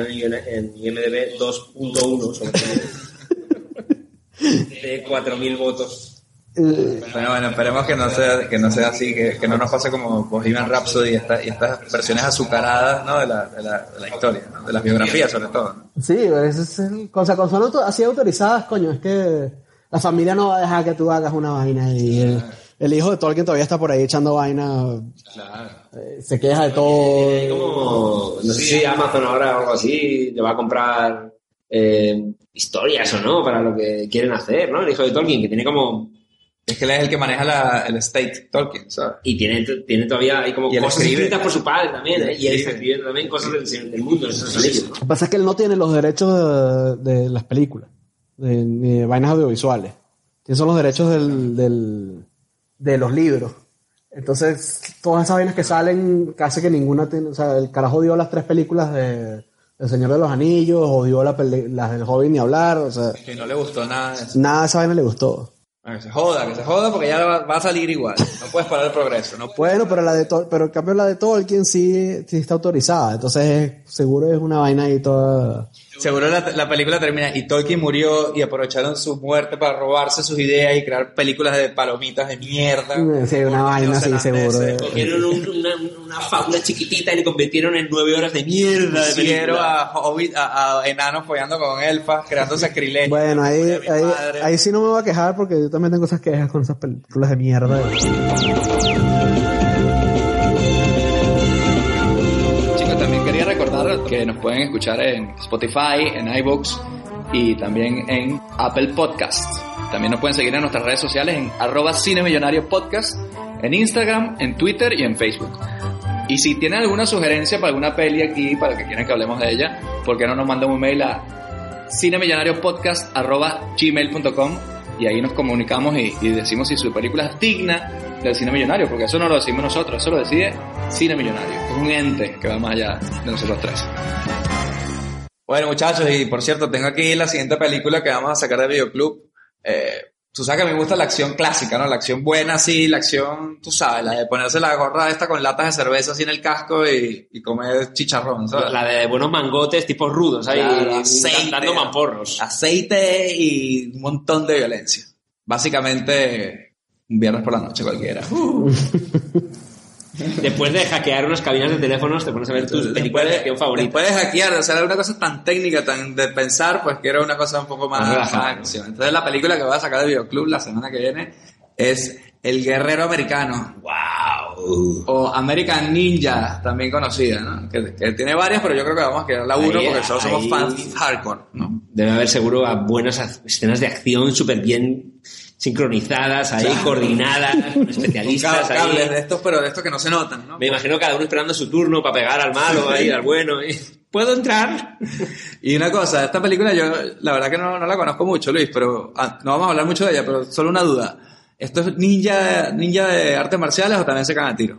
en IMDB 2.1 sobre de 4.000 votos. Eh, Pero bueno, esperemos que no sea, que no sea así, que, que no nos pase como Bohemian Rhapsody y, esta- y estas versiones azucaradas ¿no? de, la, de, la, de la historia, ¿no? de las biografías sobre todo. ¿no? sí, es el, o sea, con son auto- así autorizadas, coño, es que la familia no va a dejar que tú hagas una vaina y el, el hijo de Tolkien todavía está por ahí echando vaina, eh, se queja de todo. Hay como, no sé si Amazon ahora o algo así le va a comprar eh, historias o no para lo que quieren hacer, ¿no? El hijo de Tolkien, que tiene como... Es que él es el que maneja la, el estate Tolkien, ¿sabes? Y tiene, tiene todavía hay como Y cosas escribe. escritas por su padre también, ¿eh? Y él está escribiendo también cosas del, del mundo, esos anillos, ¿no? Lo que pasa es que él no tiene los derechos de, de las películas, de, ni de vainas audiovisuales. Tiene son los derechos del, del- de los libros. Entonces, todas esas vainas que salen, casi que ninguna tiene, o sea, el carajo dio las tres películas de El Señor de los Anillos, odió la peli- las del Hobbit ni hablar, o sea, Que no le gustó nada de eso. nada de esa vaina le gustó. Ah, Que se joda, que se joda porque ya va, a salir igual. No puedes parar el progreso. No Bueno, pero la de pero en cambio la de Tolkien sí, sí está autorizada, entonces seguro es una vaina ahí toda... Seguro la, la película termina y Tolkien murió y aprovecharon su muerte para robarse sus ideas y crear películas de palomitas de mierda. Sí, una vaina así, seguro. Neozelandeses. Cogieron un- una, una fábula chiquitita y le convirtieron en nueve horas de mierda de Quiero a Hobbit, a, a enanos follando con elfas, creando sacrilegio. Bueno, ahí, ahí, ahí sí no me voy a quejar porque yo también tengo esas quejas con esas películas de mierda. Nos pueden escuchar en Spotify, en iBooks y también en Apple Podcast. También nos pueden seguir en nuestras redes sociales en arroba cinemillonario podcast, en Instagram, en Twitter y en Facebook. Y si tienen alguna sugerencia para alguna peli aquí, para que quieran que hablemos de ella, ¿por qué no nos mandan un mail a cinemillonariopodcast.gmail.com y ahí nos comunicamos y, y decimos si su película es digna del cine millonario, porque eso no lo decimos nosotros, eso lo decide Cine Millonario. Es un ente que va más allá de nosotros tres. Bueno, muchachos, y por cierto, tengo aquí la siguiente película que vamos a sacar de Videoclub. Eh, tú sabes que a mí me gusta la acción clásica, ¿no? La acción buena, sí, la acción, tú sabes, la de ponerse la gorra esta con latas de cerveza así en el casco y, y comer chicharrón, ¿sabes? La de buenos mangotes, tipos rudos, ahí Claro, aceite. dando mamporros. aceite y un montón de violencia. Básicamente, un viernes por la noche cualquiera. Después de hackear unas cabinas de teléfonos, te pones a ver tus películas de acción favoritas. De hackear, de hacer una cosa tan técnica, tan de pensar, pues quiero una cosa un poco más, Más acción. Entonces la película que voy a sacar de Videoclub la semana que viene es El Guerrero Americano. ¡Wow! O American Ninja, también conocida, ¿no? Que, que tiene varias, pero yo creo que vamos a quedar la uno Ahí, porque todos somos fans hardcore, ¿no? Debe haber seguro a buenas escenas de acción súper bien sincronizadas, ahí coordinadas, con especialistas Cab- cables ahí. de estos, pero de estos que no se notan, ¿no? Me imagino cada uno esperando su turno para pegar al malo, ahí, al bueno. y, ¿Puedo entrar? Y una cosa, esta película yo la verdad que no, no la conozco mucho, Luis, pero ah, no vamos a hablar mucho de ella, pero solo una duda. ¿Esto es ninja, ninja de artes marciales o también se cagan a tiro?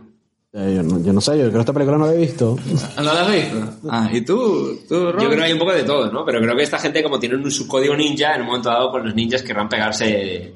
Yo, no, yo no sé, yo creo que esta película no la he visto. ¿No la has visto? Ah, ¿y tú? ¿Tú, Yo creo que hay un poco de todo, ¿no? Pero creo que esta gente, como tienen un subcódigo ninja, en un momento dado, pues los ninjas querrán pegarse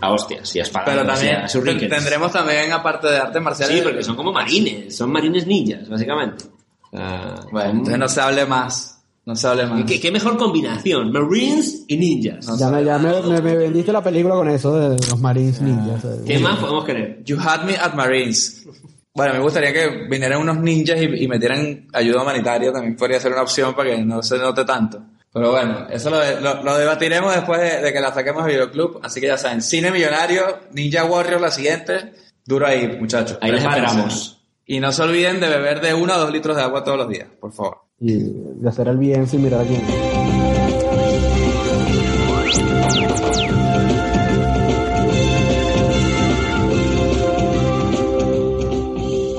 a hostias y a espadas. Pero también a tendremos también, aparte de artes marciales... Sí, porque son como marines, son marines ninjas, básicamente. Sea, Bueno, entonces no se hable más. No se hable más. ¿Qué, qué mejor combinación? Marines y ninjas. Ya, me, ya me, me- me vendiste la película con eso de los Marines Ninjas. eh. ¿Qué más podemos querer? You had me at Marines. Bueno, me gustaría que vinieran unos ninjas y, y metieran ayuda humanitaria. También podría ser una opción para que no se note tanto. Pero bueno, eso lo, lo- lo debatiremos después de, de que la saquemos de Videoclub. Así que ya saben, Cine Millonario, Ninja Warrior la siguiente. Duro ahí, muchachos. Ahí les esperamos. Y no se olviden de beber de uno a dos litros de agua todos los días, por favor. Y de hacer el bien sin mirar a quién.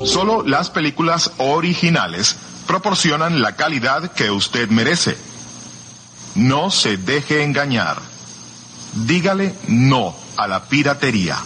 Solo las películas originales proporcionan la calidad que usted merece. No se deje engañar. Dígale no a la piratería.